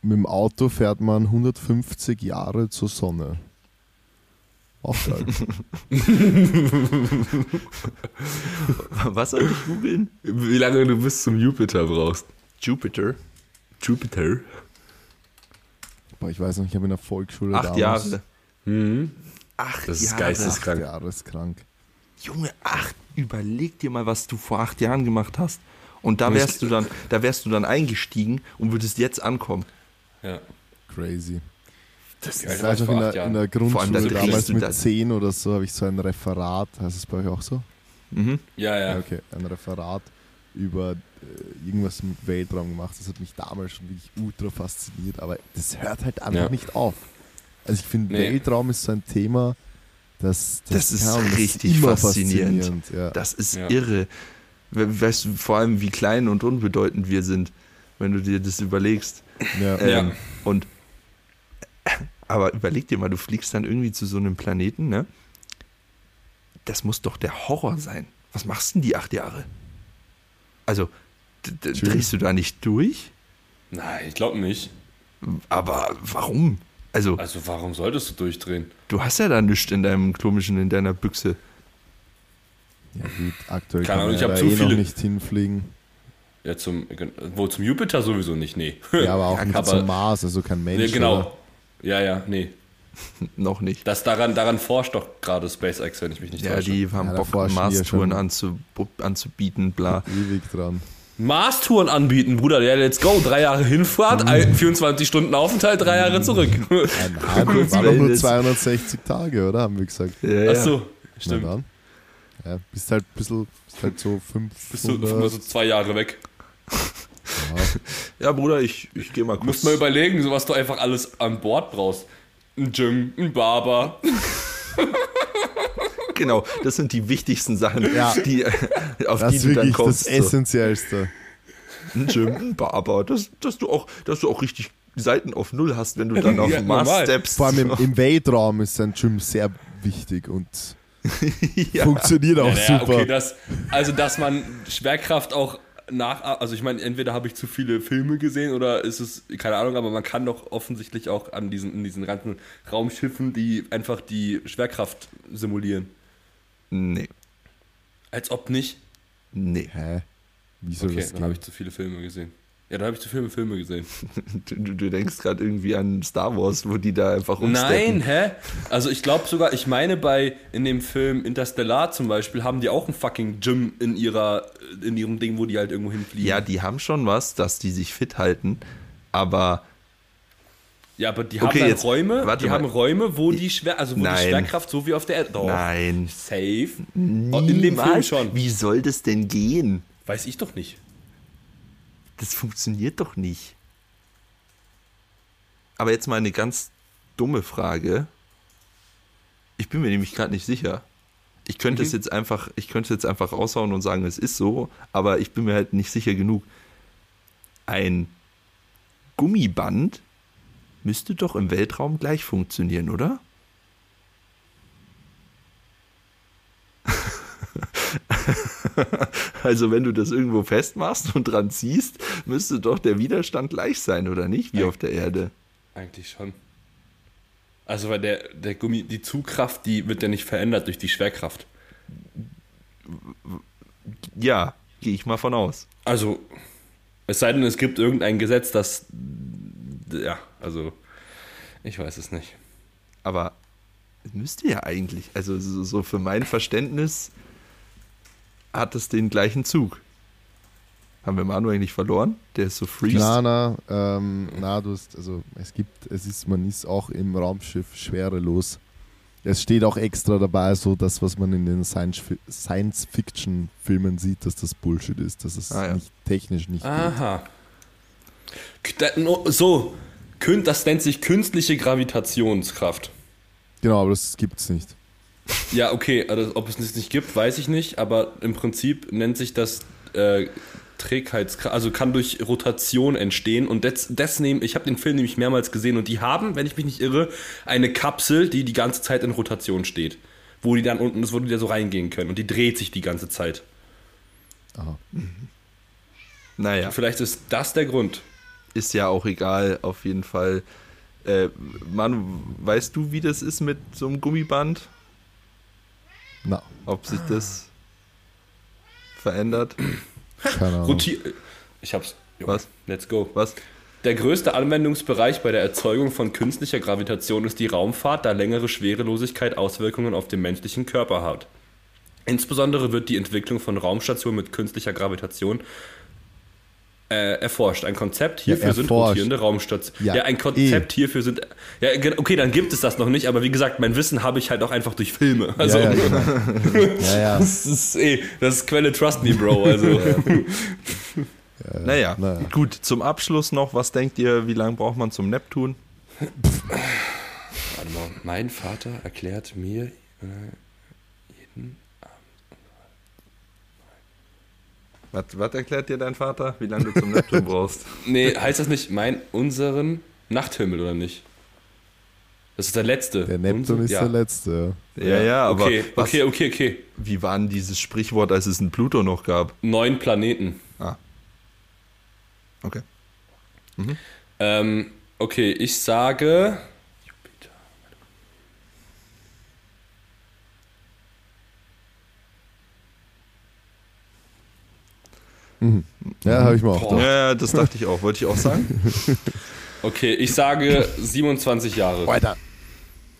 Mit dem Auto fährt man 150 Jahre zur Sonne. Auch geil. Was soll ich googeln? Wie lange du bis zum Jupiter brauchst. Jupiter. Jupiter? Boah, ich weiß noch, ich habe in der Volksschule Acht damals Jahre. Mhm. Acht Das ist Jahre. geisteskrank. Acht Jahre ist krank. Junge, acht. Überleg dir mal, was du vor acht Jahren gemacht hast. Und da wärst du dann, da wärst du dann eingestiegen und würdest jetzt ankommen. Ja. Crazy. Das weiß noch, vor in der, in der allem, Grundschule drehst damals mit 10 oder so habe ich so ein Referat, heißt es bei euch auch so? Mhm. Ja, ja. Okay, ein Referat über irgendwas mit Weltraum gemacht. Das hat mich damals schon wirklich ultra fasziniert, aber das hört halt einfach Ja. nicht auf. Also ich finde, Nee. Weltraum ist so ein Thema, das, Das ist keine Ahnung, richtig immer faszinierend. Ja. Das ist Ja. irre. We- Weißt du, vor allem, wie klein und unbedeutend wir sind, wenn du dir das überlegst. ja. Ähm, Ja. Und aber überleg dir mal, du fliegst dann irgendwie zu so einem Planeten, ne? Das muss doch der Horror sein. Was machst denn die acht Jahre? Also. Drehst du da nicht durch? Nein, ich glaube nicht. Aber warum? Also, Also warum solltest du durchdrehen? du hast ja da nichts in deinem komischen, in deiner Büchse. ja gut, aktuell Keine kann Ahnung, man ich ja hab da zu eh noch viele- nicht hinfliegen. Ja, zum, wo zum Jupiter sowieso nicht, nee. Ja, aber auch Ja, nicht aber- zum Mars, also kein Mensch. nee, oder? genau. Ja, ja, nee. Noch nicht. Das daran, daran forscht doch gerade SpaceX, wenn ich mich nicht Ja, täusche. die haben Ja, Bock, ja Mars-Touren anzubieten, bla. Ewig dran. Mars-Touren anbieten, Bruder. Ja, let's go. Drei Jahre Hinfahrt, ein- 24 Stunden Aufenthalt, drei Jahre zurück. Ein war doch nur Wellness. 260 Tage, oder? Haben wir gesagt. Ja, ja. Achso, Na stimmt. dann. Ja, bist halt ein bisschen, bist halt so 500. Bist du immer so zwei Jahre weg. ja, ja, Bruder, ich, ich gehe mal kurz. Musst mal überlegen, so was du einfach alles an Bord brauchst. Ein Gym, ein Barber. Genau, das sind die wichtigsten Sachen, Ja. die, auf das die ist du dann wirklich kommst. das Essentiellste. So. Ein Gym, ein Barber, dass, dass, du auch, dass du auch richtig Seiten auf Null hast, wenn du dann auf Ja, Mars normal. steppst. Vor allem im, im Weltraum ist ein Gym sehr wichtig und ja. funktioniert auch Ja, naja, super. okay, das, also dass man Schwerkraft auch nach, also ich meine, entweder habe ich zu viele Filme gesehen oder ist es, keine Ahnung, aber man kann doch offensichtlich auch an diesen, in diesen ganzen Raumschiffen, die einfach die Schwerkraft simulieren. Nee, Als ob nicht. nee. Hä? Wie soll Okay, das dann habe ich zu viele Filme gesehen. Ja, dann habe ich zu viele Filme gesehen. Du, du, du denkst gerade irgendwie an Star Wars, wo die da einfach Nein, umsteppen. hä? Also ich glaube sogar, ich meine bei in dem Film Interstellar zum Beispiel haben die auch ein fucking Gym in ihrer in ihrem Ding, wo die halt irgendwo hinfliegen. Ja, die haben schon was, dass die sich fit halten, aber Ja, aber die Okay, haben dann jetzt- Räume, die mal. haben Räume, wo die Schwer, also wo Nein. die Schwerkraft so wie auf der Erde. Doch. nein. Safe. Oh, in dem Film Niemals. schon. Wie soll das denn gehen? Weiß ich doch nicht. Das funktioniert doch nicht. Aber jetzt mal eine ganz dumme Frage. Ich bin mir nämlich gerade nicht sicher. Ich könnte es jetzt einfach, ich könnte es jetzt einfach raushauen und sagen, es ist so, aber ich bin mir halt nicht sicher genug. Ein Gummiband müsste doch im Weltraum gleich funktionieren, oder? Also wenn du das irgendwo festmachst und dran ziehst, müsste doch der Widerstand gleich sein, oder nicht? Wie Ja. auf der Erde. Eigentlich schon. Also weil der, der Gummi, die Zugkraft, die wird ja nicht verändert durch die Schwerkraft. Ja, gehe ich mal von aus. Also, es sei denn, es gibt irgendein Gesetz, das. Ja, also. Ich weiß es nicht. Aber es müsste ja eigentlich, also so, für mein Verständnis hat es den gleichen Zug. Haben wir Manu eigentlich verloren? Der ist so freeze. Na, na, ähm, na, du hast, also es gibt, es ist, man ist auch im Raumschiff schwerelos. Es steht auch extra dabei, so das, was man in den Science- Science-Fiction-Filmen sieht, dass das Bullshit ist, dass es Ah, ja. nicht technisch nicht geht. Aha. No- So, das nennt sich künstliche Gravitationskraft. Genau, aber das gibt's nicht. Ja, okay, also, ob es das nicht gibt, weiß ich nicht, aber im Prinzip nennt sich das äh, Trägheitskraft, also kann durch Rotation entstehen und das, das nehmen, ich habe den Film nämlich mehrmals gesehen und die haben, wenn ich mich nicht irre, eine Kapsel, die die ganze Zeit in Rotation steht, wo die dann unten, wo die da so reingehen können und die dreht sich die ganze Zeit. Aha. Naja, Vielleicht ist das der Grund. Ist ja auch egal, auf jeden Fall. Äh, Manu, weißt du, wie das ist mit so einem Gummiband? Na, Ob sich das verändert? keine Ahnung. Roti ich hab's. Jo, Was? Let's go. Was? Der größte Anwendungsbereich bei der Erzeugung von künstlicher Gravitation ist die Raumfahrt, da längere Schwerelosigkeit Auswirkungen auf den menschlichen Körper hat. Insbesondere wird die Entwicklung von Raumstationen mit künstlicher Gravitation äh, erforscht. Ein Konzept hierfür sind erforscht. rotierende Raumstationen. Ja, Ja, ein Konzept hierfür sind. Ja, okay, dann gibt es das noch nicht, aber wie gesagt, mein Wissen habe ich halt auch einfach durch Filme. Also, ja, ja, genau. ja, ja. das ist eh, das ist Quelle Trust Me, Bro. Also. Naja, naja. gut, zum Abschluss noch, was denkt ihr, wie lange braucht man zum Neptun? Warte mal, mein Vater erklärt mir äh, Was, was erklärt dir dein Vater, wie lange du zum Neptun brauchst? Nee, heißt das nicht mein unseren Nachthimmel oder nicht? Das ist der letzte. Der Neptun Unser- ist ja. der letzte. Ja, ja, aber okay, was, okay, okay, okay. wie war denn dieses Sprichwort, als es einen Pluto noch gab? Neun Planeten. Okay. Ähm, okay, ich sage. Mhm. Ja, habe ich mir auch gedacht. Ja, das dachte ich auch, wollte ich auch sagen. Okay, ich sage 27 Jahre. Alter,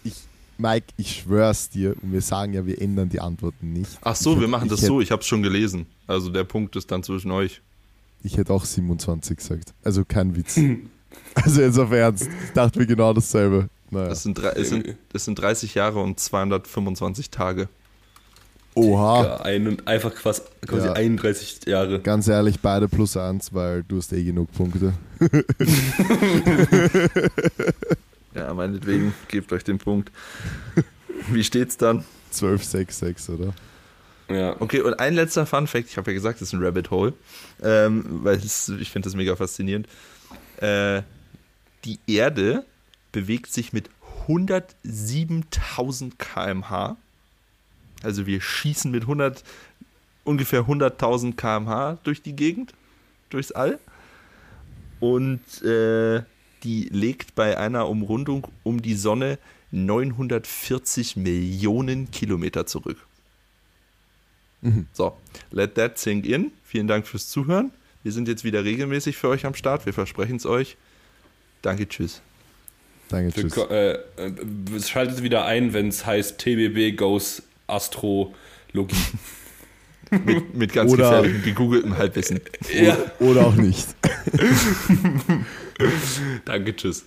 ich, Mike, ich schwör's dir und wir sagen ja, wir ändern die Antworten nicht. Ach so, ich wir machen ich das so, ich habe es schon gelesen. Also der Punkt ist dann zwischen euch. Ich hätte auch 27 gesagt. Also kein Witz. also jetzt auf Ernst. Ich dachte mir genau dasselbe. Naja. Das sind, es sind, es sind 30 Jahre und 225 Tage. Oha. Ja, ein und einfach quasi, quasi Ja. 31 Jahre. Ganz ehrlich, beide plus eins, weil du hast eh genug Punkte. Ja, meinetwegen, gebt euch den Punkt. Wie steht's dann? 12, 6, 6, oder? Ja. Okay, und ein letzter Fun Fact, ich habe ja gesagt, das ist ein Rabbit Hole, ähm, weil es, ich finde das mega faszinierend. Äh, die Erde bewegt sich mit 107.000 km/h. Also wir schießen mit 100, ungefähr 100.000 km/h durch die Gegend, durchs All. Und äh, die legt bei einer Umrundung um die Sonne 940 Millionen Kilometer zurück. So, let that sink in. Vielen Dank fürs Zuhören. Wir sind jetzt wieder regelmäßig für euch am Start. Wir versprechen es euch. Danke, tschüss. Danke, Für, tschüss. Ko- äh, äh, schaltet wieder ein, wenn es heißt TBB Goes Astrologie. Mit, mit ganz Oder- gefährlichem, gegoogeltem Halbwissen. ja. Oder auch nicht. Danke, tschüss.